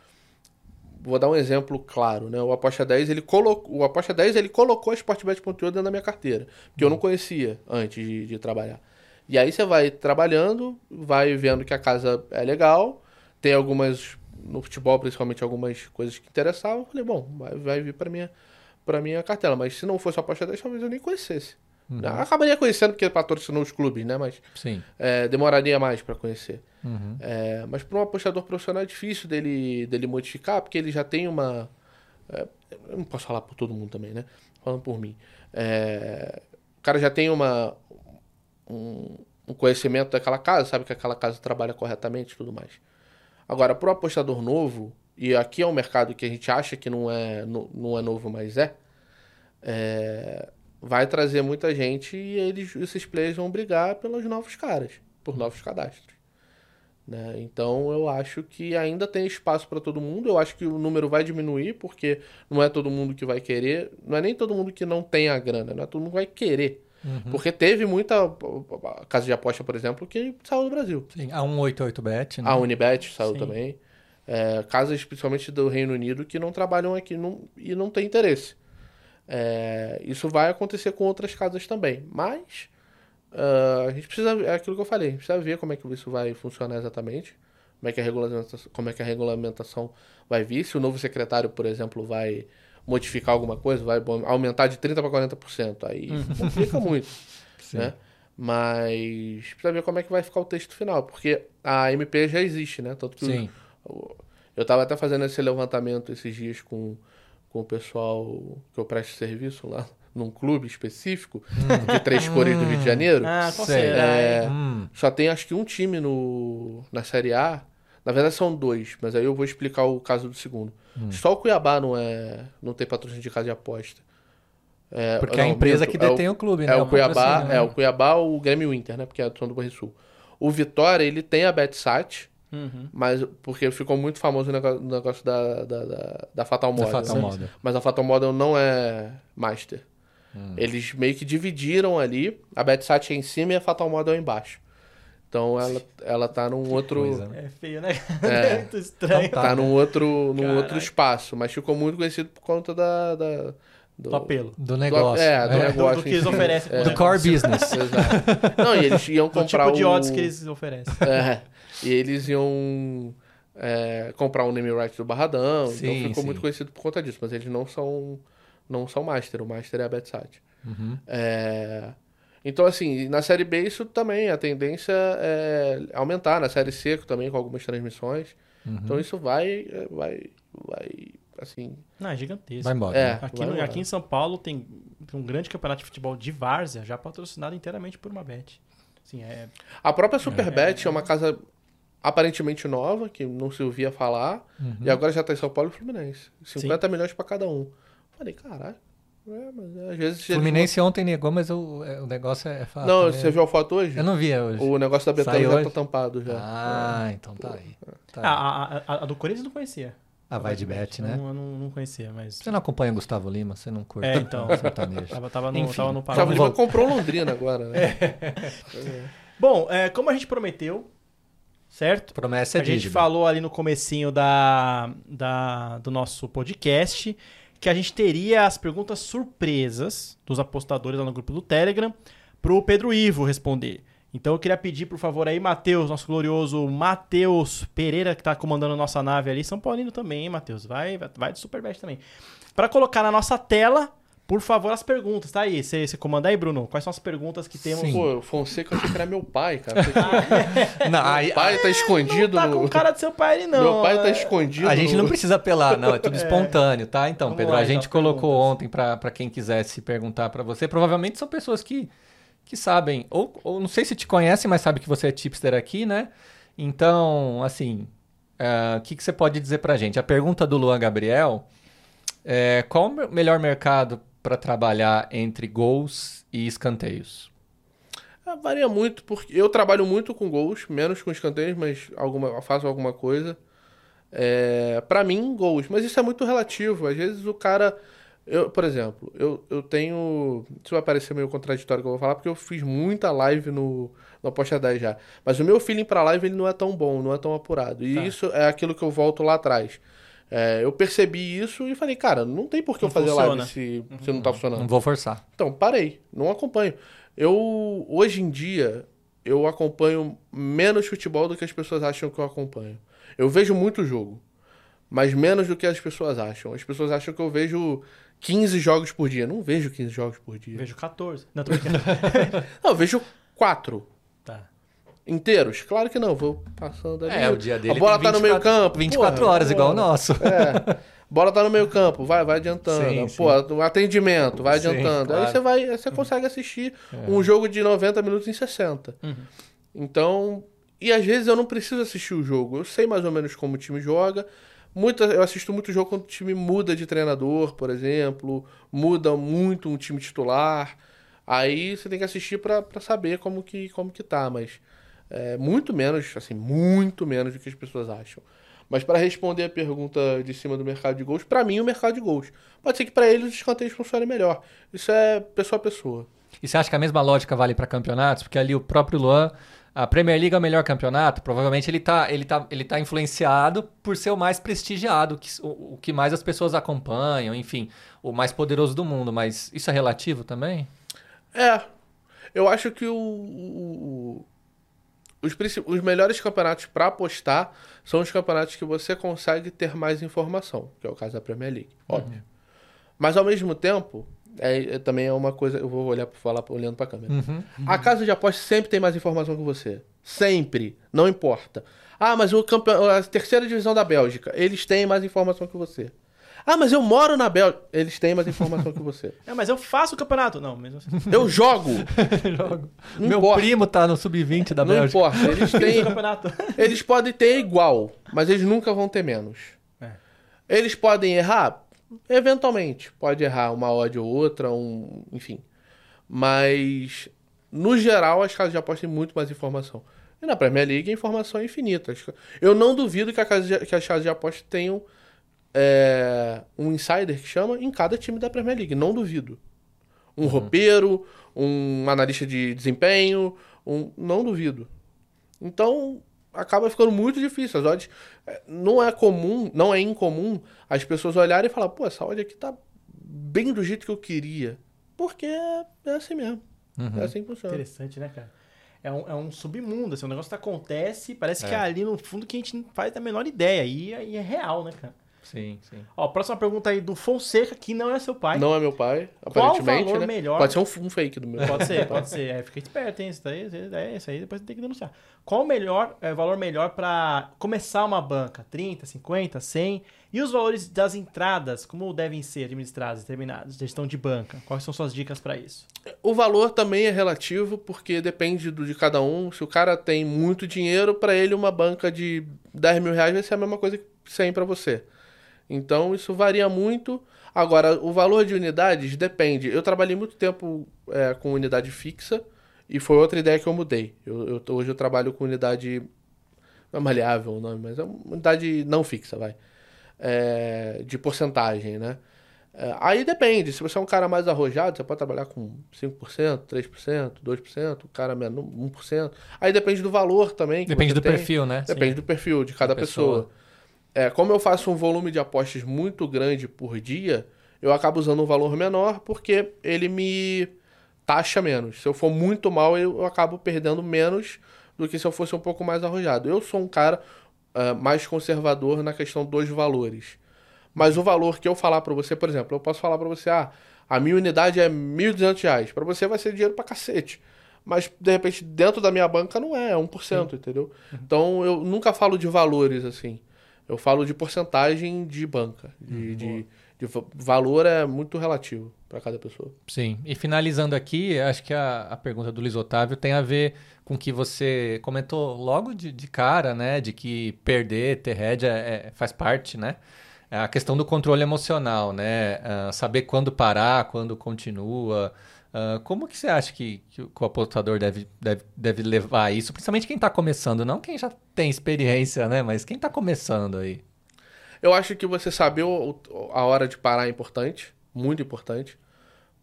Vou dar um exemplo claro, né? O Aposta 10, ele colocou, o Aposta 10, ele colocou a Sportbet.io dentro da minha carteira, que eu não conhecia antes de, de trabalhar. E aí você vai trabalhando, vai vendo que a casa é legal, tem algumas no futebol, principalmente algumas coisas que interessavam. Eu falei, bom, vai, vai vir para minha para minha cartela, mas se não fosse a Aposta 10, talvez eu nem conhecesse. Eu acabaria conhecendo porque patrocinou os clubes, né? Mas é, demoraria mais para conhecer. Uhum. É, mas para um apostador profissional é difícil dele, dele modificar, porque ele já tem uma. é, eu não posso falar por todo mundo também, né? Falando por mim. É, o cara já tem uma, um, um conhecimento daquela casa, sabe que aquela casa trabalha corretamente e tudo mais. Agora, para o apostador novo, e aqui é um mercado que a gente acha que não é, no- não é novo, mas é, é, vai trazer muita gente e eles, esses players vão brigar pelos novos caras, por novos cadastros. né? Então eu acho que ainda tem espaço para todo mundo. Eu acho que o número vai diminuir, porque não é todo mundo que vai querer, não é nem todo mundo que não tem a grana, não é todo mundo que vai querer. Porque teve muita casa de aposta, por exemplo, que saiu do Brasil. Sim. A 188bet, né? A Unibet saiu Sim. também. É, casas, principalmente do Reino Unido, que não trabalham aqui não- e não tem interesse. É, isso vai acontecer com outras casas também. Mas ah, a gente precisa. É aquilo que eu falei, a gente precisa ver como é que isso vai funcionar exatamente. Como é que a regulamentação, como é que a regulamentação vai vir. Se o novo secretário, por exemplo, vai modificar alguma coisa, vai aumentar de 30% para 40%. Aí complica muito Sim. né? Mas precisa ver como é que vai ficar o texto final, porque a MP já existe, né? Tanto que Sim. eu tava até fazendo esse levantamento esses dias com, com o pessoal que eu presto serviço lá num clube específico de três cores do Rio de Janeiro. Ah, qual Sei. será? É? Hum, Só tem acho que um time no, na Série A. Na verdade são dois, mas aí eu vou explicar o caso do segundo. Só o Cuiabá não é não tem patrocínio de casa de aposta. É, porque é a não, empresa minto, que é detém o, clube, é né? o Cuiabá, patrocínio, né? é o Cuiabá ou o Grêmio Inter, né? Porque é são do Banrisul. O Vitória, ele tem a BetSat, Uhum. mas porque ficou muito famoso o negócio, negócio da, da, da, da Fatal Da Model. Fatal né? Model. Mas a Fatal Model não é Master. Hum. Eles meio que dividiram ali, a BetSat é em cima e a Fatal Model é embaixo. Então ela, ela tá num outro. coisa, né? É feio, né? É. muito estranho. Então Tá num outro, num outro espaço, mas ficou muito conhecido por conta da. da do, Do apelo. Do negócio. é, do É. negócio. Do que eles oferecem. É. Do core business. Exato. Não, e eles iam Do comprar tipo de o... odds que eles oferecem. É, e eles iam é, comprar o name right do Barradão, Sim, então ficou sim. muito conhecido por conta disso, mas eles não são não são Master, o Master é a BetSat. Uhum. É, então, assim, na Série B isso também, a tendência é aumentar, na Série C também com algumas transmissões, Uhum. então isso vai, vai, vai, assim... Não, é gigantesco. Vai embora. É. né? Aqui, vai no- embora. aqui em São Paulo tem um grande campeonato de futebol de várzea, já patrocinado inteiramente por uma bet. Assim, é, A própria Superbet é. uma casa aparentemente nova, que não se ouvia falar, Uhum. e agora já tá em São Paulo e Fluminense. 50 milhões pra cada um. Falei, caralho. É, mas às vezes. Fluminense ontem negou, mas o, é, o negócio é fato. Não, né? você viu a foto hoje? Eu não vi hoje. O negócio da Betano já hoje? tá tampado já. Ah, então tá aí. Tá aí. Ah, a, a, a do Corinthians eu não conhecia. Ah, vai de bet, né? Não, eu não, não conhecia, mas. Você não acompanha o Gustavo Lima? Você não curte É, então. sertanejo? Tava, tava, no, Enfim. tava no O Thiago Paraná. Lima comprou Londrina agora, né? Bom, é, como a gente prometeu, certo? Promessa é a gente dívida. falou ali no comecinho da, da, do nosso podcast que a gente teria as perguntas surpresas dos apostadores lá no grupo do Telegram pro Pedro Ivo responder. Então eu queria pedir, por favor, aí, Matheus, nosso glorioso Matheus Pereira, que tá comandando a nossa nave ali, São Paulino também, hein, Matheus? Vai, vai, de Superbet também. Para colocar na nossa tela, por favor, as perguntas, tá aí. Você comanda aí, Bruno? Quais são as perguntas que temos? Sim. Pô, o Fonseca eu achei que era meu pai, cara. Achei que Não, meu aí, pai tá escondido Não tá com cara do seu pai ali, não. Meu pai tá É. escondido a gente não precisa apelar, não, é tudo espontâneo, tá? Então, Vamos Pedro, lá, a então, gente as colocou perguntas. ontem pra quem quisesse perguntar pra você. Provavelmente são pessoas que, que sabem, ou, ou não sei se te conhecem, mas sabe que você é tipster aqui, né? Então, assim, é, o que, que você pode dizer pra gente? A pergunta do Luan Gabriel é qual o me- melhor mercado pra trabalhar entre gols e escanteios? Ah, varia muito, porque eu trabalho muito com gols, menos com escanteios, mas alguma, faço alguma coisa. É, para mim, gols. Mas isso é muito relativo. Às vezes o cara. Eu, por exemplo, eu, eu tenho. Isso vai parecer meio contraditório que eu vou falar, porque eu fiz muita live no, no Aposta 10 já. Mas o meu feeling pra live ele não é tão bom, não é tão apurado. E Tá. isso é aquilo que eu volto lá atrás. É, eu percebi isso e falei, cara, não tem por que Não eu fazer funciona. live se, se não tá funcionando. Não vou forçar. Então, parei, não acompanho. Eu, hoje em dia, eu acompanho menos futebol do que as pessoas acham que eu acompanho. Eu vejo muito jogo, mas menos do que as pessoas acham. As pessoas acham que eu vejo 15 jogos por dia. Não vejo 15 jogos por dia. Vejo 14. Não, tô brincando. Não, eu vejo 4 tá. inteiros. Claro que não, vou passando ali. É, o dia dele A bola tem tá no meio 24 campo. 24 porra, horas, igual o porra. nosso. É. Bola tá no meio campo, vai, vai adiantando. Sim, Pô, o atendimento, vai Sim, adiantando. Aí claro. você vai, aí você consegue assistir um jogo de 90 minutos em 60. Uhum. Então, e às vezes eu não preciso assistir o jogo. Eu sei mais ou menos como o time joga. Muita, eu assisto muito jogo quando o time muda de treinador, por exemplo, muda muito um time titular. Aí você tem que assistir pra saber como que, como que tá, mas é, muito menos, assim, muito menos do que as pessoas acham. Mas para responder a pergunta de cima do mercado de gols, pra mim o mercado de gols. Pode ser que pra eles os escanteios funcionem melhor. Isso é pessoa a pessoa. E você acha que a mesma lógica vale para campeonatos? Porque ali o próprio Luan, a Premier League é o melhor campeonato, provavelmente ele tá, ele tá, ele tá influenciado por ser o mais prestigiado, que, o, o que mais as pessoas acompanham, enfim, o mais poderoso do mundo. Mas isso é relativo também? É. Eu acho que o, o- os, os melhores campeonatos para apostar são os campeonatos que você consegue ter mais informação, que é o caso da Premier League, óbvio. Mas ao mesmo tempo, é, é- também é uma coisa, eu vou olhar para falar olhando para a câmera. Uhum. A casa de apostas sempre tem mais informação que você. Sempre. Não importa. Ah, mas o campeão, a terceira divisão da Bélgica, eles têm mais informação que você. Ah, mas eu moro na Bélgica. Eles têm mais informação que você. É, mas eu faço o campeonato. Não, mesmo assim. Eu jogo. Jogo. Não Meu importa. primo tá no sub-20 da Não Bélgica. importa. Eles têm. Eles podem ter igual, mas eles nunca vão ter menos. É. Eles podem errar? Eventualmente. Pode errar uma odd ou outra, um. Enfim. Mas. No geral, as casas de aposta têm muito mais informação. E na Premier League a informação é infinita. Eu não duvido que, a casa de- que as casas de aposta tenham é, um insider que chama em cada time da Premier League. Não duvido. Um roupeiro, um analista de desempenho, um, não duvido. Então, acaba ficando muito difícil. As odds é, não é comum, não é incomum as pessoas olharem e falar, pô, essa odd aqui tá bem do jeito que eu queria. Porque é, é assim mesmo. É assim que funciona. Interessante, né, cara? É um, é um submundo, assim, um negócio que acontece, parece que É. é ali no fundo que a gente não faz a menor ideia. E, aí é real, né, cara? Sim, sim. Ó, próxima pergunta aí do Fonseca, que não é seu pai. Não é meu pai, Qual aparentemente, valor né? melhor? Pode ser um, um fake do meu Pode ser, pode ser. É, fica esperto, hein? Isso daí, é, isso aí depois tem que denunciar. Qual o melhor, é, valor melhor para começar uma banca? 30, 50, 100? E os valores das entradas, como devem ser administrados e terminados? Gestão de banca. Quais são suas dicas para isso? O valor também é relativo, porque depende do, de cada um. Se o cara tem muito dinheiro, para ele uma banca de 10 mil reais vai ser a mesma coisa que 100 para você. Então isso varia muito. Agora, o valor de unidades depende. Eu trabalhei muito tempo é, com unidade fixa e foi outra ideia que eu mudei. Eu, eu hoje eu trabalho com unidade. Não é maleável o nome, mas é uma unidade não fixa, vai. É, de porcentagem, né? É, aí depende. Se você é um cara mais arrojado, você pode trabalhar com 5%, 3%, 2%, o cara menos 1%. Aí depende do valor também. Depende do tem. perfil, né? Depende do perfil de cada Da pessoa. pessoa. É, como eu faço um volume de apostas muito grande por dia, eu acabo usando um valor menor porque ele me taxa menos. Se eu for muito mal, eu, eu acabo perdendo menos do que se eu fosse um pouco mais arrojado. Eu sou um cara uh, mais conservador na questão dos valores. Mas o valor que eu falar para você, por exemplo, eu posso falar para você, ah, a minha unidade é R$ 1.200. Para você vai ser dinheiro para cacete. Mas, de repente, dentro da minha banca não é, é 1%, Sim. entendeu? Uhum. Então, eu nunca falo de valores, assim. Eu falo de porcentagem de banca. De, uhum. de, de valor é muito relativo para cada pessoa. Sim. E finalizando aqui, acho que a, a pergunta do Luiz Otávio tem a ver com que você comentou logo de, de cara, né? De que perder, ter é, é, faz parte, né? É a questão do controle emocional, né? Uh, saber quando parar, quando continua. Uh, como que você acha que, que, o apostador deve, deve, deve levar isso? Principalmente quem está começando, não quem já tem experiência, né? Mas quem está começando aí. Eu acho que você saber o, a hora de parar é importante, muito importante,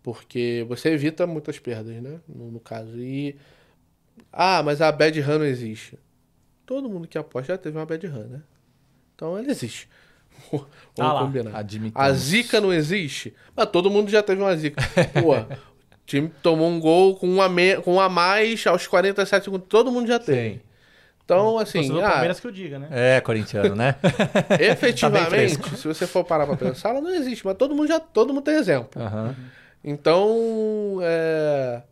porque você evita muitas perdas, né? No, no caso. E. Ah, mas a bad run não existe. Todo mundo que aposta já teve uma bad run, né? Então ela existe. Vamos ah combinar. A zica não existe? Mas todo mundo já teve uma zica. Pô, time tomou um gol com uma, me... com uma a mais aos 47 segundos. Todo mundo já teve. Sim. Então, assim. Ah, Palmeiras que eu diga, né? É, corintiano, né? efetivamente, tá se você for parar pra pensar, ela não existe, mas todo mundo já todo mundo tem exemplo. Uhum. Então, é...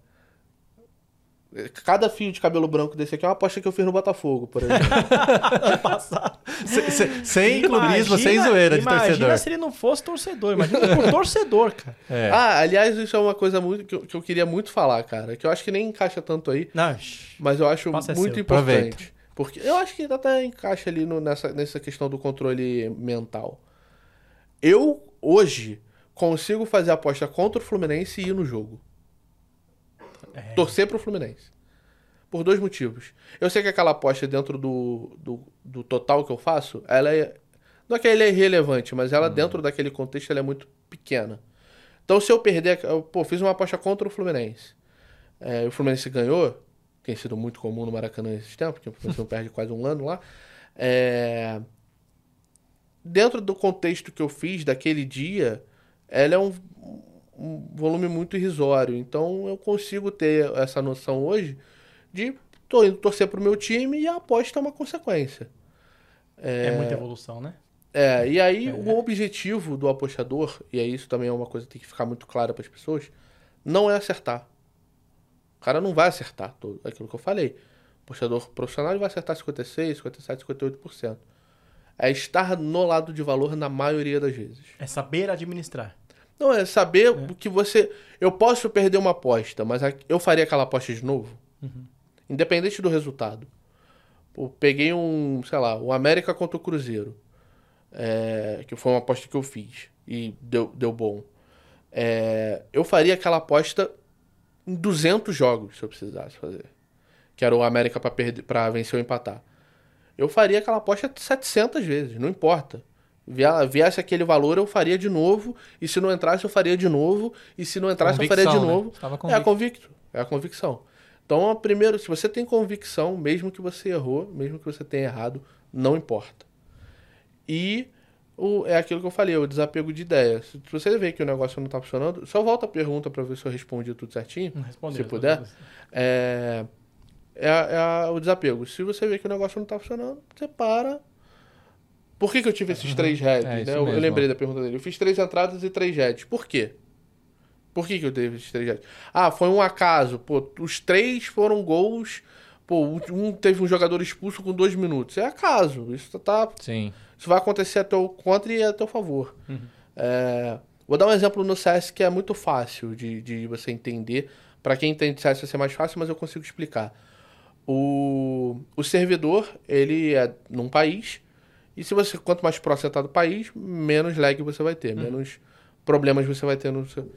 Cada fio de cabelo branco desse aqui é uma aposta que eu fiz no Botafogo, por exemplo. sem, sem clubismo, sem zoeira de torcedor. Imagina se ele não fosse torcedor. Imagina por torcedor, cara. É. Ah, aliás, isso é uma coisa muito que eu, que eu, queria muito falar, cara. Que eu acho que nem encaixa tanto aí. Não, mas eu acho muito importante. Aproveita. Porque eu acho que até encaixa ali no, nessa, nessa questão do controle mental. Eu, hoje, consigo fazer aposta contra o Fluminense e ir no jogo. É. Torcer pro Fluminense. Por dois motivos. Eu sei que aquela aposta dentro do, do, do total que eu faço, ela é. Não é que ela é irrelevante, mas ela, uhum. dentro daquele contexto, ela é muito pequena. Então, se eu perder. Eu, pô, fiz uma aposta contra o Fluminense. É, o Fluminense ganhou, tem sido muito comum no Maracanã esses tempos, porque o Fluminense não perde quase um ano lá. É, dentro do contexto que eu fiz daquele dia, ela é um, um volume muito irrisório. Então eu consigo ter essa noção hoje de tô indo torcer pro meu time e a aposta é uma consequência. É, é muita evolução, né? É, e aí é. o objetivo do apostador, e aí isso também é uma coisa que tem que ficar muito clara para as pessoas, não é acertar. O cara não vai acertar tudo, aquilo que eu falei. O apostador profissional vai acertar 56, 57, 58%. É estar no lado de valor na maioria das vezes. É saber administrar. Não, é saber é. que você. Eu posso perder uma aposta, mas eu faria aquela aposta de novo. Uhum. Independente do resultado. Pô, peguei um, sei lá, o América contra o Cruzeiro. É, que foi uma aposta que eu fiz. E deu, deu bom. É, eu faria aquela aposta em 200 jogos, se eu precisasse fazer. Que era o América para vencer ou empatar. Eu faria aquela aposta 700 vezes, não importa viesse aquele valor, eu faria de novo. E se não entrasse, eu faria de novo. E se não entrasse, convicção, eu faria de né? novo. É a convicto. É a convicção. Então, primeiro, se você tem convicção, mesmo que você errou, mesmo que você tenha errado, não importa. E o, é aquilo que eu falei, o desapego de ideias. Se você vê que o negócio não está funcionando, só volta a pergunta para ver se eu respondi tudo certinho. Respondeu, se puder. É, é, é, o desapego. Se você vê que o negócio não está funcionando, você para, por que, que eu tive esses uhum. três heads? É, né? eu, eu, lembrei da pergunta dele. Eu fiz três entradas e três heads. Por quê? Por que, que eu teve esses três heads? Ah, foi um acaso. Pô, os três foram gols. Pô, um teve um jogador expulso com dois minutos. É acaso. Isso tá. Sim. Isso vai acontecer a teu contra e a teu favor. Uhum. É, vou dar um exemplo no CS que é muito fácil de, de você entender. Para quem entende CS vai ser mais fácil, mas eu consigo explicar. O, o servidor, ele é num país e se você quanto mais próximo está do país, menos lag você vai ter, uhum. menos problemas você vai ter no seu.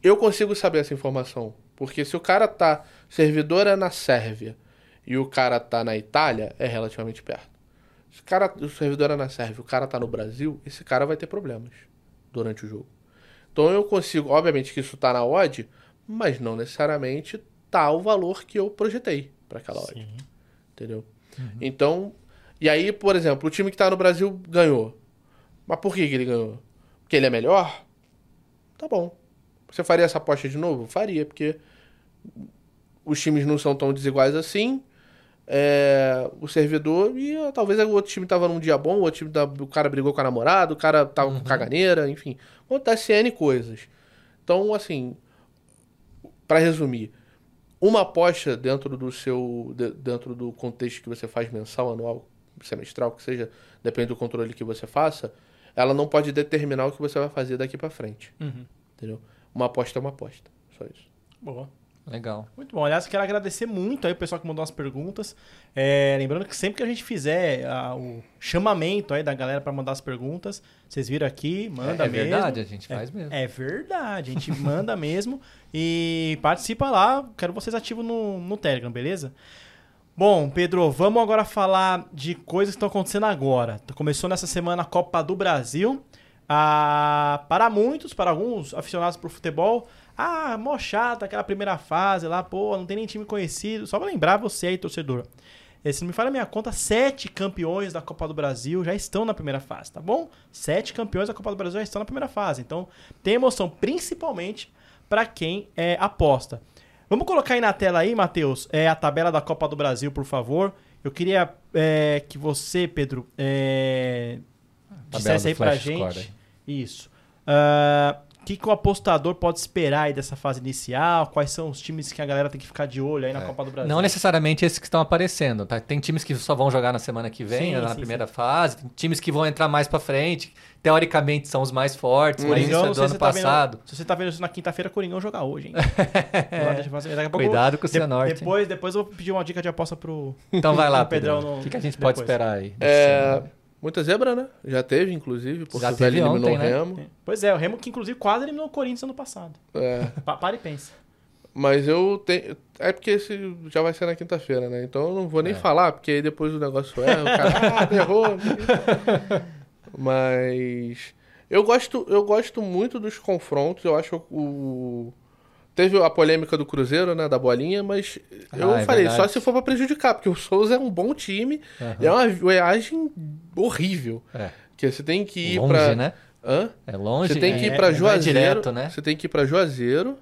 Eu consigo saber essa informação, porque se o cara tá servidor é na Sérvia e o cara tá na Itália, é relativamente perto. Se o, cara, o servidor é na Sérvia, o cara tá no Brasil, esse cara vai ter problemas durante o jogo. Então eu consigo, obviamente que isso tá na odd, mas não necessariamente tá o valor que eu projetei para aquela odd. Entendeu? Uhum. Então, e aí, por exemplo, o time que tá no Brasil ganhou. Mas por que, que ele ganhou? Porque ele é melhor? Tá bom. Você faria essa aposta de novo? Faria, porque os times não são tão desiguais assim. É, o servidor e talvez o outro time tava num dia bom, o outro time da- o cara brigou com a namorada, o cara tava com caganeira, enfim. Acontece N coisas. Então, assim, para resumir, uma aposta dentro do seu de- dentro do contexto que você faz mensal, anual, semestral, que seja, depende do controle que você faça, ela não pode determinar o que você vai fazer daqui para frente, Uhum. entendeu? Uma aposta é uma aposta, só isso. Boa. Legal. Muito bom. Aliás, quero agradecer muito aí o pessoal que mandou as perguntas. É, lembrando que sempre que a gente fizer ah, o chamamento aí da galera para mandar as perguntas, vocês viram aqui, manda é mesmo. verdade, a gente faz mesmo. É verdade, a gente manda mesmo. E participa lá, quero vocês ativos no, no Telegram, beleza? Bom, Pedro, vamos agora falar de coisas que estão acontecendo agora. Começou nessa semana a Copa do Brasil. Ah, para muitos, para alguns aficionados por futebol, ah, mó chata aquela primeira fase lá, pô, não tem nem time conhecido. Só pra lembrar você aí, torcedor. Eh, Se não me falha a minha conta, sete campeões da Copa do Brasil já estão na primeira fase, tá bom? Sete campeões da Copa do Brasil já estão na primeira fase. Então, tem emoção, principalmente para quem é, aposta. Vamos colocar aí na tela aí, Matheus, é, a tabela da Copa do Brasil, por favor. Eu queria é, que você, Pedro, é, dissesse aí pra Flash Score gente. Isso. O que, que o apostador pode esperar aí dessa fase inicial? Quais são os times que a galera tem que ficar de olho aí na Copa do Brasil? Não necessariamente esses que estão aparecendo, tá? Tem times que só vão jogar na semana que vem, Sim, na sim, primeira fase, tem times que vão entrar mais pra frente, teoricamente são os mais fortes, mas isso Coringão, é do ano se você tá vendo- passado. se você tá vendo isso na quinta-feira, Coringão joga hoje, hein? Daqui a pouco- Cuidado com o de- Cianorte, hein? Depois, depois eu vou pedir uma dica de aposta pro. Então vai lá, o Pedrão O que, que a gente pode depois. esperar aí? É, muita zebra, né? Já teve, inclusive, Porto Já Velho eliminou ontem, o né? Remo. Pois é, o Remo que inclusive quase eliminou o Corinthians ano passado. É. Pa- Para e pensa. Mas eu tenho. É porque esse já vai ser na quinta-feira, né? Então eu não vou nem É. falar, porque aí depois o negócio é, o cara, ah, errou. Mas. Eu gosto, eu gosto muito dos confrontos. Eu acho o. Teve a polêmica do Cruzeiro, né? Da bolinha, mas eu Ah, é falei, verdade. só se for pra prejudicar, porque o Souza é um bom time. Aham. É uma viagem horrível. É. Que você tem que ir Longe, pra. né? Hã? É longe. Você tem que é- ir pra não é Juazeiro. direto, né? Você tem que ir pra Juazeiro,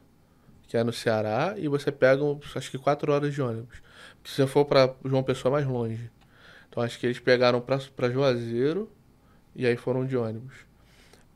que é no Ceará, e você pega, acho que quatro horas de ônibus. Se você for pra João Pessoa, é mais longe. Então acho que eles pegaram pra Juazeiro e aí foram de ônibus.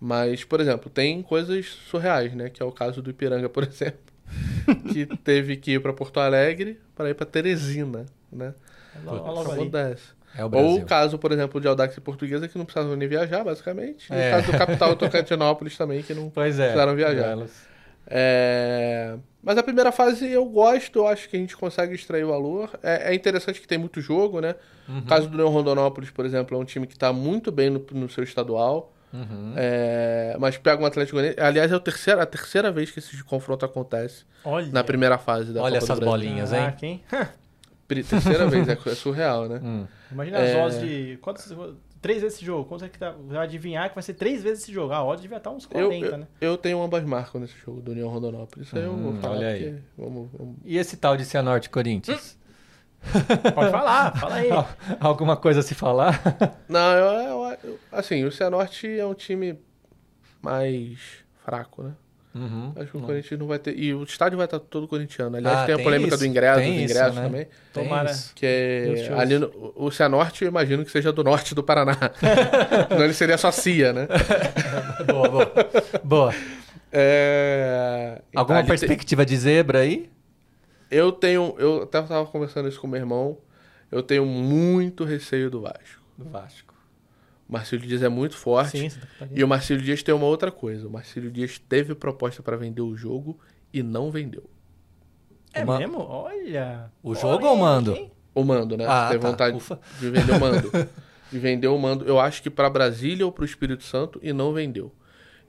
Mas, por exemplo, tem coisas surreais, né? Que é o caso do Ipiranga, por exemplo. que teve que ir pra Porto Alegre para ir pra Teresina, né? Ali. Acontece. É o Ou o caso, por exemplo, de Audax e Portuguesa, que não precisavam nem viajar, basicamente. E É. o caso do Capital e Tocantinópolis também, que não Pois é. precisaram viajar. Elas- É, Mas a primeira fase eu gosto, eu acho que a gente consegue extrair o valor. É, é interessante que tem muito jogo, né? Uhum. O caso do Leão Rondonópolis, por exemplo, é um time que está muito bem no, no seu estadual. Uhum. É, Mas pega um Atlético Goianiense. Aliás, é a terceira, a terceira vez que esse confronto acontece Olha. na primeira fase da Olha Copa essas do Brasil. bolinhas, hein? Caraca, hein? Terceira vez, é, é surreal, né? Hum. Imagina É. as odds de. Quantas, três vezes esse jogo. Quanto é que tá? Vai adivinhar que vai ser três vezes esse jogo. A odd devia estar uns Eu, 40, eu, né? eu tenho ambas marcas nesse jogo do União Rondonópolis. Isso aí eu vou Hum, falar olha aí. Vamos, vamos- E esse tal de Cianorte Corinthians? Pode falar, fala aí. Al- Alguma coisa a se falar? Não, eu, eu- eu- assim, o Cianorte é um time mais fraco, né? Uhum. Acho que o Corinthians não vai ter. E o estádio vai estar todo corintiano. Aliás, Ah, tem a tem polêmica isso, do ingresso, tem dos isso, ingressos né? também. Tem Tomara. isso. Que é. Ali no, o Cianorte, eu imagino que seja do norte do Paraná. não, ele seria só CIA, né? boa, boa. Boa. É... então, Alguma tem- perspectiva de zebra aí? Eu tenho. Eu até tava conversando isso com meu irmão. Eu tenho muito receio do Vasco. Do Vasco. O Marcílio Dias é muito forte. Sim. E o Marcílio Dias tem uma outra coisa. O Marcílio Dias teve proposta para vender o jogo e não vendeu. É Uma- mesmo? Olha. O jogo Olha, ou o mando? hein? O mando, né? Ah, teve tá. vontade Ufa. de vender o mando. de vender o mando, eu acho que para Brasília ou para o Espírito Santo e não vendeu.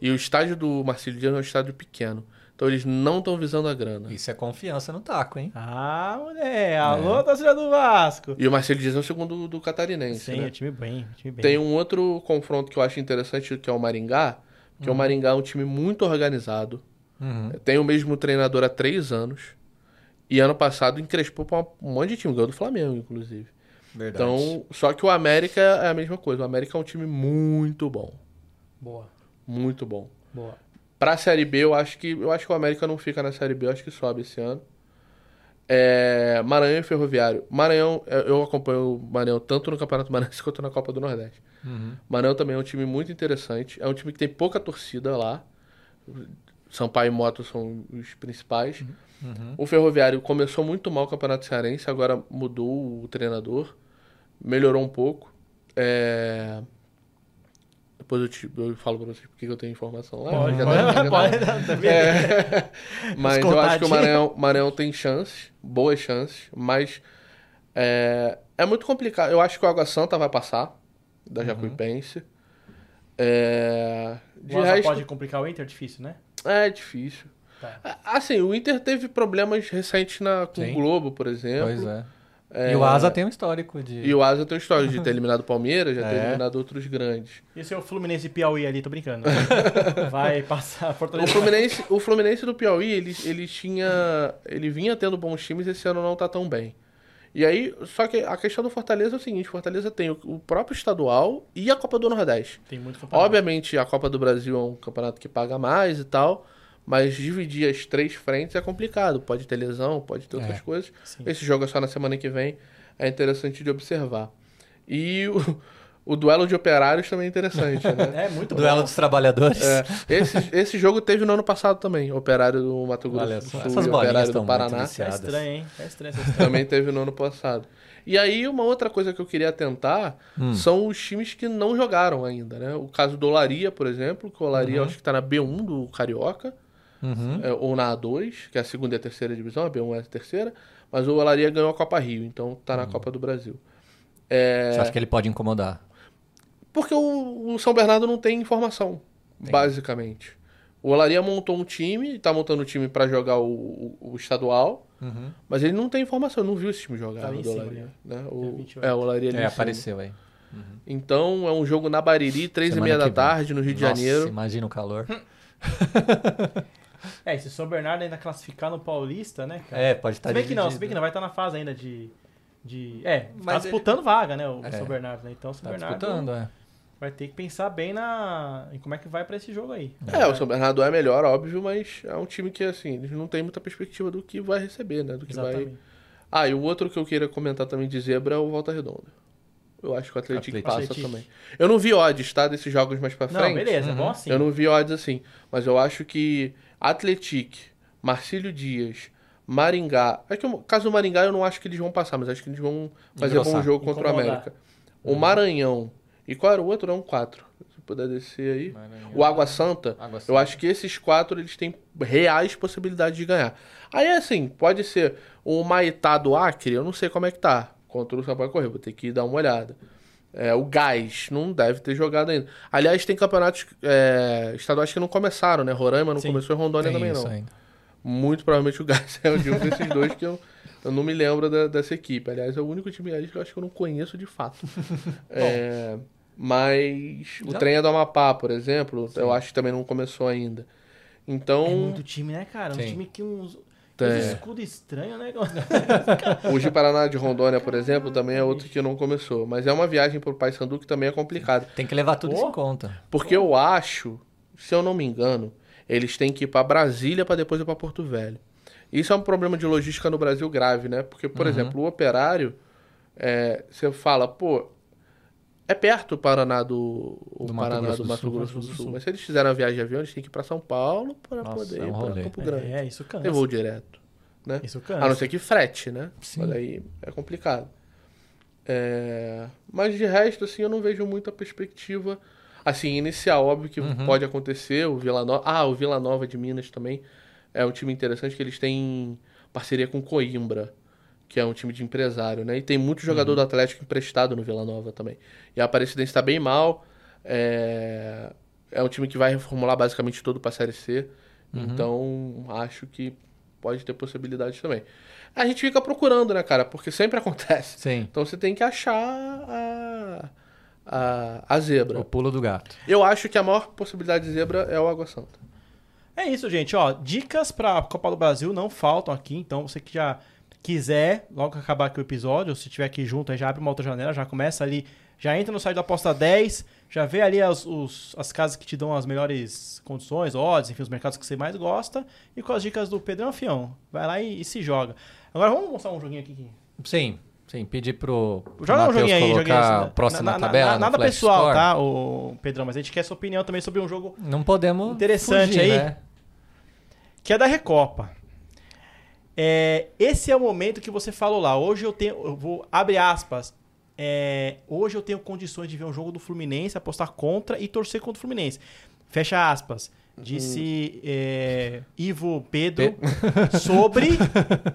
E o estádio do Marcílio Dias é um estádio pequeno. Então eles não estão visando a grana. Isso é confiança no taco, hein? Ah, mulher. Alô, torcida do Vasco. E o Marcílio Dias é o segundo do catarinense, Sim, né? o time bem, o time bem. Tem um outro confronto que eu acho interessante, que é o Maringá. Que o Maringá é um time muito organizado. Uhum. Tem o mesmo treinador há três anos. E ano passado encrespou pra um monte de time. Ganhou do Flamengo, inclusive. Verdade. Então, só que o América é a mesma coisa. O América é um time muito bom. Boa, Muito bom. boa. Pra Série B, eu acho que eu acho que o América não fica na Série B, eu acho que sobe esse ano. É, Maranhão e Ferroviário. Maranhão, eu eu acompanho o Maranhão tanto no Campeonato Maranhense quanto na Copa do Nordeste. Uhum. Maranhão também é um time muito interessante. É um time que tem pouca torcida lá. Sampaio e Moto são os principais. Uhum. O Ferroviário começou muito mal o Campeonato Cearense, agora mudou o treinador, melhorou um pouco. É, Depois eu, te- eu falo pra vocês porque que eu tenho informação lá. Pode, já pode, tá- pode, tá- tá? É. Mas eu acho que o. Maranhão, Maranhão tem chances, boas chances, mas é, é muito complicado. Eu acho que o Água Santa vai passar, da Jacuipense. É, de O resto, pode complicar o Inter, difícil, né? é difícil. Tá. Assim, o Inter teve problemas recentes na, com Sim. o Globo, por exemplo. Pois é. É, E o Asa tem um histórico de. E o Asa tem história de ter eliminado o Palmeiras, já ter É. eliminado outros grandes. E o seu Fluminense e Piauí ali, tô brincando. Vai passar O Fortaleza. Fluminense, o Fluminense do Piauí, ele, ele tinha. Ele vinha tendo bons times, esse ano não tá tão bem. E aí, só que a questão do Fortaleza é o seguinte: Fortaleza tem o, o próprio estadual e a Copa do Nordeste. Tem muito campeonato. Obviamente, a Copa do Brasil é um campeonato que paga mais e tal, mas dividir as três frentes é complicado. Pode ter lesão, pode ter outras É. coisas. Sim. Esse jogo é só na semana que vem, é interessante de observar. E o, o duelo de operários também é interessante, né? É muito Duelo bom. dos Trabalhadores. É, esse, esse jogo teve no ano passado também. Operário do Mato Grosso Olha do só, Sul essas e bolinhas Operário estão do muito Paraná. É estranho, hein? É estranho essa história. Também teve no ano passado. E aí, uma outra coisa que eu queria tentar Hum. são os times que não jogaram ainda, né? O caso do Olaria, por exemplo, que o Olaria Uhum. acho que tá na B1 do Carioca, Uhum. é, ou na A2, que é a segunda e a terceira divisão, a B1 é a terceira, mas o Olaria ganhou a Copa Rio, então tá na Copa do Brasil. É, Você acha que ele pode incomodar? Porque o, o São Bernardo não tem informação, basicamente. O Olaria montou um time, tá montando um time pra jogar o, o- o estadual, Uhum. mas ele não tem informação, não viu esse time jogar Tá o em do cima, Olaria. Né? Dia O, 28. é, o Olaria ali É, apareceu aí. Então é um jogo na Bariri, três e meia da vem. tarde, no Rio de Nossa, Janeiro. Imagina o calor. É, e se o São Bernardo ainda classificar no Paulista, né, cara? É, pode estar se bem que não, se bem que não, vai estar na fase ainda de. de é, tá Mas disputando vaga, né? O É. São Bernardo, né? Então o São Tá Bernardo disputando, é. vai ter que pensar bem na. em como é que vai pra esse jogo aí. É, o São Bernardo é melhor, óbvio, mas é um time que, assim, eles não tem muita perspectiva do que vai receber, né? Do que vai... Exatamente. Ah, e o outro que eu queria comentar também de zebra é o Volta Redonda. Eu acho que o Atlético Atlético. passa Atlético. também. Eu não vi odds, tá? Desses jogos mais pra Não, frente. beleza, é Uhum. bom assim. Eu não vi odds assim. Mas eu acho que Atlético, Marcílio Dias, Maringá. É que o caso do Maringá eu não acho que eles vão passar, mas acho que eles vão fazer bom Engrossar. jogo contra o. América. O Maranhão. E qual era o outro? Não, quatro. Se puder descer aí. O Água Santa. Água Eu Santa. acho que esses quatro eles têm reais possibilidades de ganhar. Aí assim, pode ser o Maitá do Acre, eu não sei como é que tá. Contra o Sampaio Correio, vou ter que dar uma olhada. É, o Gás não deve ter jogado ainda. Aliás, tem campeonatos é, estaduais que não começaram, né? Roraima não Sim. começou e Rondônia também não. ainda. Muito provavelmente o Gás é o de um desses dois que eu, eu não me lembro da- dessa equipe. Aliás, é o único time aí que eu acho que eu não conheço de fato. É, mas o Já- trem é do Amapá, por exemplo, eu acho que também não começou ainda. Então, É muito time, né, cara? Um Sim. time que uns. Tem. Uns escudo estranho, né? o de Paraná de Rondônia, por exemplo, também é outro que não começou. Mas é uma viagem pro Paysandu que também é complicado. Tem que levar tudo Pô. em conta. Porque eu acho, se eu não me engano, eles têm que ir pra Brasília pra depois ir pra Porto Velho. Isso é um problema de logística no Brasil grave, né? Porque, por exemplo, o operário, é, você fala, pô, é perto o Paraná do, o Do Mato Paraná Grosso do Mato Sul. Grosso do Sul. Mas se eles fizeram a viagem de avião, eles têm que ir pra São Paulo Nossa, poder é um ir rolê. Campo Grande. É, isso cansa. Tem voo direto, né? Isso A cansa. não ser que frete, né? Sim. Mas aí é complicado. É, Mas de resto, assim, eu não vejo muita perspectiva. Assim, inicial, óbvio que Uhum. pode acontecer. O Vila Nova. Ah, o Vila Nova de Minas também é um time interessante que eles têm parceria com Coimbra, que é um time de empresário, né? E tem muito jogador do Atlético emprestado no Vila Nova também. E a Aparecidense está bem mal. É... é um time que vai reformular basicamente todo para a Série C. Então, acho que pode ter possibilidades também. A gente fica procurando, né, cara? Porque sempre acontece. Sim. Então você tem que achar a, a, a zebra. O pulo do gato. Eu acho que a maior possibilidade de zebra é o Água Santa. É isso, gente. Ó, dicas pra Copa do Brasil não faltam aqui. Então, você que já quiser, logo que acabar aqui o episódio, ou se tiver aqui junto, aí já abre uma outra janela, já começa ali Já entra no site da Aposta 10, já vê ali as, os- as casas que te dão as melhores condições, odds, enfim, os mercados que você mais gosta. E com as dicas do Pedro Afião. Vai lá e, e se joga. Agora vamos mostrar um joguinho aqui. Sim, sim. Pedir pro, pro Joga um joguinho aí, joguinho assim, o próximo na, na- tabela. no Nada pessoal, Score. tá, o Pedrão? Mas a gente quer sua opinião também sobre um jogo Não podemos Interessante fugir, aí. né? que é da Recopa. É, esse é o momento que você falou lá. Hoje eu tenho. Eu vou. Abre aspas. é, hoje eu tenho condições de ver um jogo do Fluminense, apostar contra e torcer contra o Fluminense. Fecha aspas. Disse é, Ivo Pedro sobre,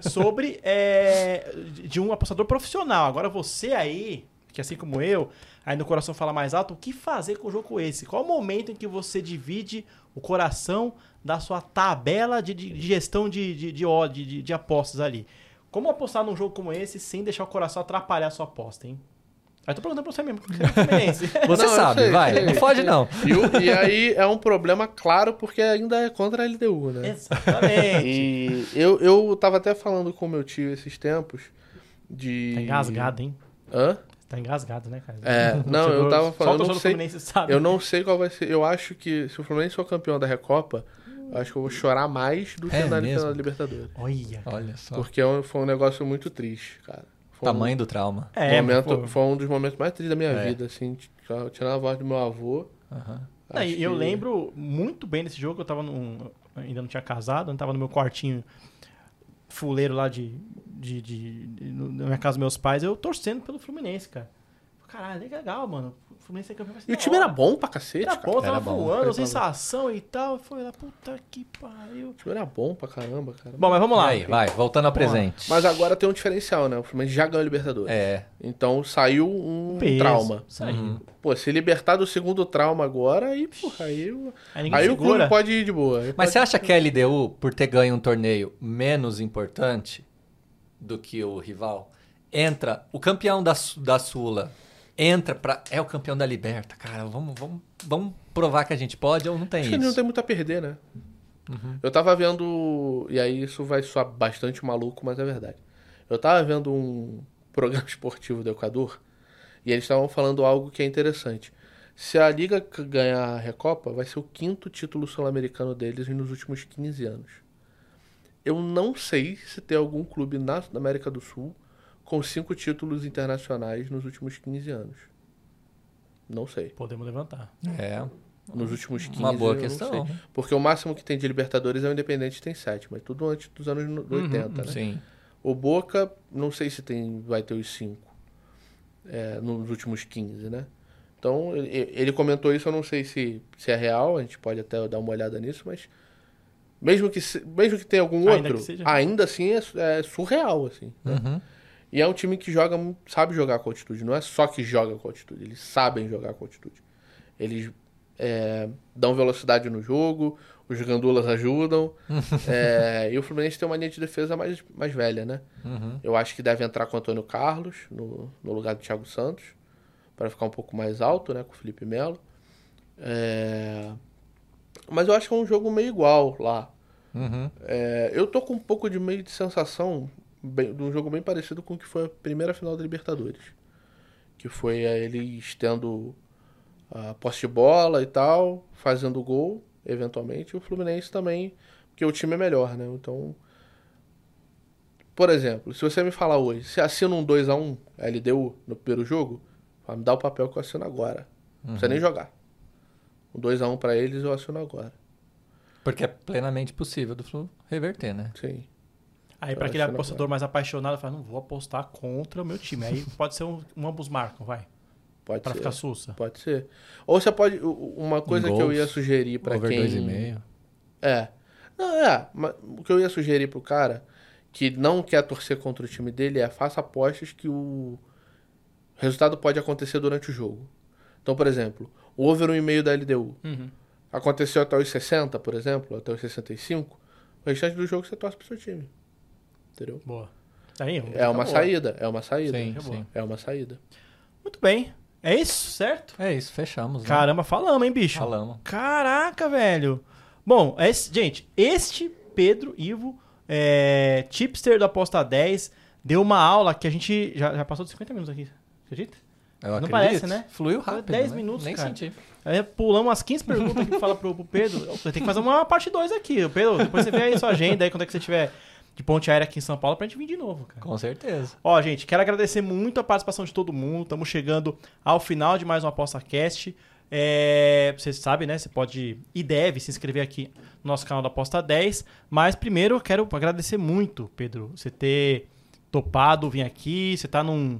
sobre é, de um apostador profissional. Agora você aí, que assim como eu, aí no coração fala mais alto, o que fazer com um jogo esse? Qual o momento em que você divide o coração da sua tabela de, de- de gestão de, de, de, de, de- de apostas ali? Como apostar num jogo como esse sem deixar o coração atrapalhar a sua aposta, hein? Aí eu tô perguntando pra você mesmo, porque você é Fluminense. Você Não, eu sabe, sei, vai. sei. Não foge, não. E, o- e aí é um problema claro porque ainda é contra a LDU, né? Exatamente. E eu, eu tava até falando com meu tio esses tempos de. Tá engasgado, hein? Hã? Tá engasgado, né, cara? É, não, eu Torcedor- tava Só o falando, eu torcedor não sei, Fluminense sabe. eu não sei qual vai ser. Eu acho que se o Fluminense for campeão da Recopa, eu acho que eu vou chorar mais do que É na mesmo? final da Libertadores. Olha. Olha só. Porque é um- foi um negócio muito triste, cara. Foi um Tamanho do trauma. É, momento, pô, foi um dos momentos mais tristes da minha É. vida, assim, tirando a voz do meu avô. Aham. Não, eu que- lembro muito bem desse jogo, eu tava num, ainda não tinha casado, eu tava no meu quartinho fuleiro lá de, de, de, de- na minha casa dos meus pais, eu torcendo pelo Fluminense, cara. Caralho, legal, mano. O Fluminense é campeão. E o time hora. era bom pra cacete, Era cara. bom, Era tava bom. voando, Era sensação e tal. Foi lá, puta que pariu. O time era bom pra caramba, cara. Bom, mas vamos lá. Aí, vai, voltando ao presente. Mas agora tem um diferencial, né? O Fluminense já ganhou a Libertadores. É. Então saiu um Peso. trauma. Aí. Uhum. Pô, se libertar do segundo trauma agora, aí, porra, aí, o- Aí aí o clube pode ir de boa. Aí Mas pode- você acha que a LDU, por ter ganho um torneio menos importante do que o rival, entra. O campeão da, da Sula entra pra. É o campeão da Liberta, cara. Vamos, vamos, vamos provar que a gente pode ou não tem Acho que isso? ele não tem muito a perder, né? Eu tava vendo. E aí isso vai soar bastante maluco, mas é verdade. Eu tava vendo um programa esportivo do Equador e eles estavam falando algo que é interessante. Se a Liga ganhar a Recopa, vai ser o quinto título sul-americano deles nos últimos 15 anos. Eu não sei se tem algum clube na América do Sul com cinco títulos internacionais nos últimos 15 anos. Não sei. Podemos levantar. É. Nos últimos 15 Uma boa questão. sei. Porque o máximo que tem de Libertadores é o Independente, tem 7, mas tudo antes dos anos no- 80, né? Sim. O Boca, não sei se tem vai ter os 5 nos últimos 15, né? Então, ele, ele comentou isso, eu não sei se, se é real, a gente pode até dar uma olhada nisso, mas mesmo que, mesmo que tenha algum Ainda outro, ainda assim é, é surreal, assim. né? E é um time que joga, sabe jogar com altitude. Não é só que joga com altitude, eles sabem jogar com altitude. Eles é, dão velocidade no jogo, os gandulas ajudam. é, e o Fluminense tem uma linha de defesa mais, mais velha, né? Uhum. Eu acho que deve entrar com o Antônio Carlos no, no lugar do Thiago Santos, para ficar um pouco mais alto, né? Com o Felipe Melo. É, mas eu acho que é um jogo meio igual lá. Uhum. É, eu tô com um pouco de meio de sensação bem- de um jogo bem parecido com o que foi a primeira final da Libertadores. Que foi eles tendo a posse de bola e tal, fazendo gol, eventualmente, e o Fluminense também, porque o time é melhor, né? Então. Por exemplo, se você me falar hoje, você assina um 2x1 LDU no primeiro jogo, me dá o papel que eu assino agora. Não precisa nem jogar. Um 2x1 pra eles eu assino agora. Porque é plenamente possível do Flu reverter, né? Sim. Aí, pra aquele não apostador mais apaixonado, fala, não vou apostar contra o meu time. Aí pode ser um, um ambos marcam, vai. Pode Pra ser. ficar sussa. Pode ser. Ou você pode. Uma coisa que eu ia sugerir pra Over quem. 2,5. É. Não, é. mas o que eu ia sugerir pro cara que não quer torcer contra o time dele é faça apostas que o resultado pode acontecer durante o jogo. Então, por exemplo, o over 1,5 da LDU Uhum. aconteceu até os 60, por exemplo, até os 65. O restante do jogo você torce pro seu time. Entendeu? Boa. Aí, É uma boa. saída, é uma saída. Sim, é boa. sim. É uma saída. Muito bem. É isso, certo? É isso, fechamos. né? Caramba, falamos, hein, bicho? Falamos. Caraca, velho. Bom, esse- gente, este Pedro Ivo, é, tipster do Aposta 10, deu uma aula que a gente já, já passou de 50 minutos aqui. Acredita? Eu Não acredito. parece, né? Fluiu rápido. 10 né? minutos, Nem cara. senti. Aí pulamos umas 15 perguntas aqui pra falar pro, pro Pedro. Você tem que fazer uma parte 2 aqui. O Pedro, depois você vê aí sua agenda aí, quando é que você tiver de ponte aérea aqui em São Paulo pra gente vir de novo, cara. Com certeza. Ó, gente, quero agradecer muito a participação de todo mundo. Estamos chegando ao final de mais um Aposta Cast. É, você sabe, né? Você pode e deve se inscrever aqui no nosso canal da Aposta 10. Mas primeiro eu quero agradecer muito, Pedro, você ter topado vir aqui. Você tá num.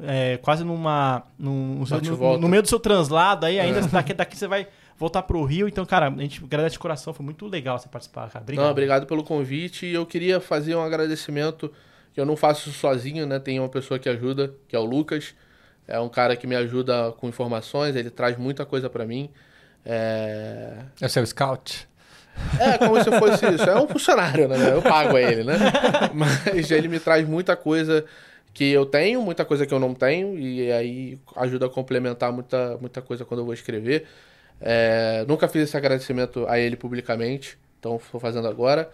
é, quase numa. Num, e no- no meio do seu translado aí, ainda daqui, daqui você vai voltar pro Rio. Então, cara, a gente agradece de coração. Foi muito legal você participar, cara. Obrigado. Não, obrigado pelo convite. E eu queria fazer um agradecimento, que eu não faço isso sozinho, né? Tem uma pessoa que ajuda, que é o Lucas. É um cara que me ajuda com informações, ele traz muita coisa pra mim. É... É o seu scout? é como se fosse isso. É um funcionário, né? Eu pago a ele, né? Mas ele me traz muita coisa que eu tenho, muita coisa que eu não tenho, e aí ajuda a complementar muita, muita coisa quando eu vou escrever. É, nunca fiz esse agradecimento a ele publicamente, então estou fazendo agora.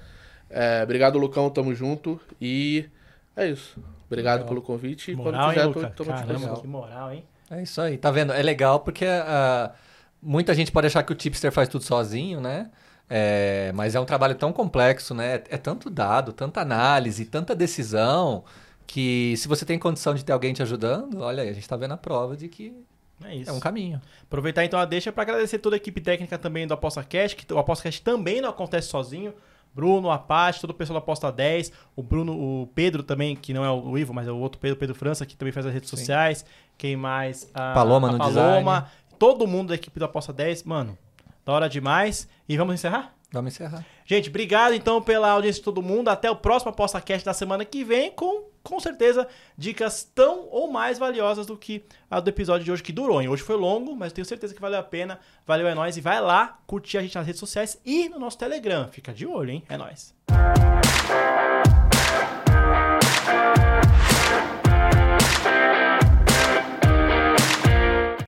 É, obrigado, Lucão, tamo junto. E é isso. Obrigado Legal. pelo convite. E Moral, quando quiser, hein, tô, Caramba, que moral, hein? É isso aí, tá vendo? É legal porque ah, muita gente pode achar que o tipster faz tudo sozinho, né? É, mas é um trabalho tão complexo, né? É tanto dado, tanta análise, tanta decisão, que se você tem condição de ter alguém te ajudando, olha aí, a gente tá vendo a prova de que É isso. é um caminho. Aproveitar então a deixa para agradecer toda a equipe técnica também do ApostaCast, que o ApostaCast também não acontece sozinho. Bruno, Apache, todo o pessoal da Aposta 10, o Bruno, o Pedro também, que não é o Ivo, mas é o outro Pedro, Pedro França, que também faz as redes Sim. sociais. Quem mais? A, Paloma a no Paloma. Todo mundo da equipe da Aposta 10. Mano, da hora demais. E vamos encerrar? Vamos encerrar. Gente, obrigado então pela audiência de todo mundo. Até o próximo ApostaCast da semana que vem, com, com certeza, dicas tão ou mais valiosas do que a do episódio de hoje, que durou. hein? Hoje foi longo, mas tenho certeza que valeu a pena. Valeu, é nóis. E vai lá curtir a gente nas redes sociais e no nosso Telegram. Fica de olho, hein? É nóis.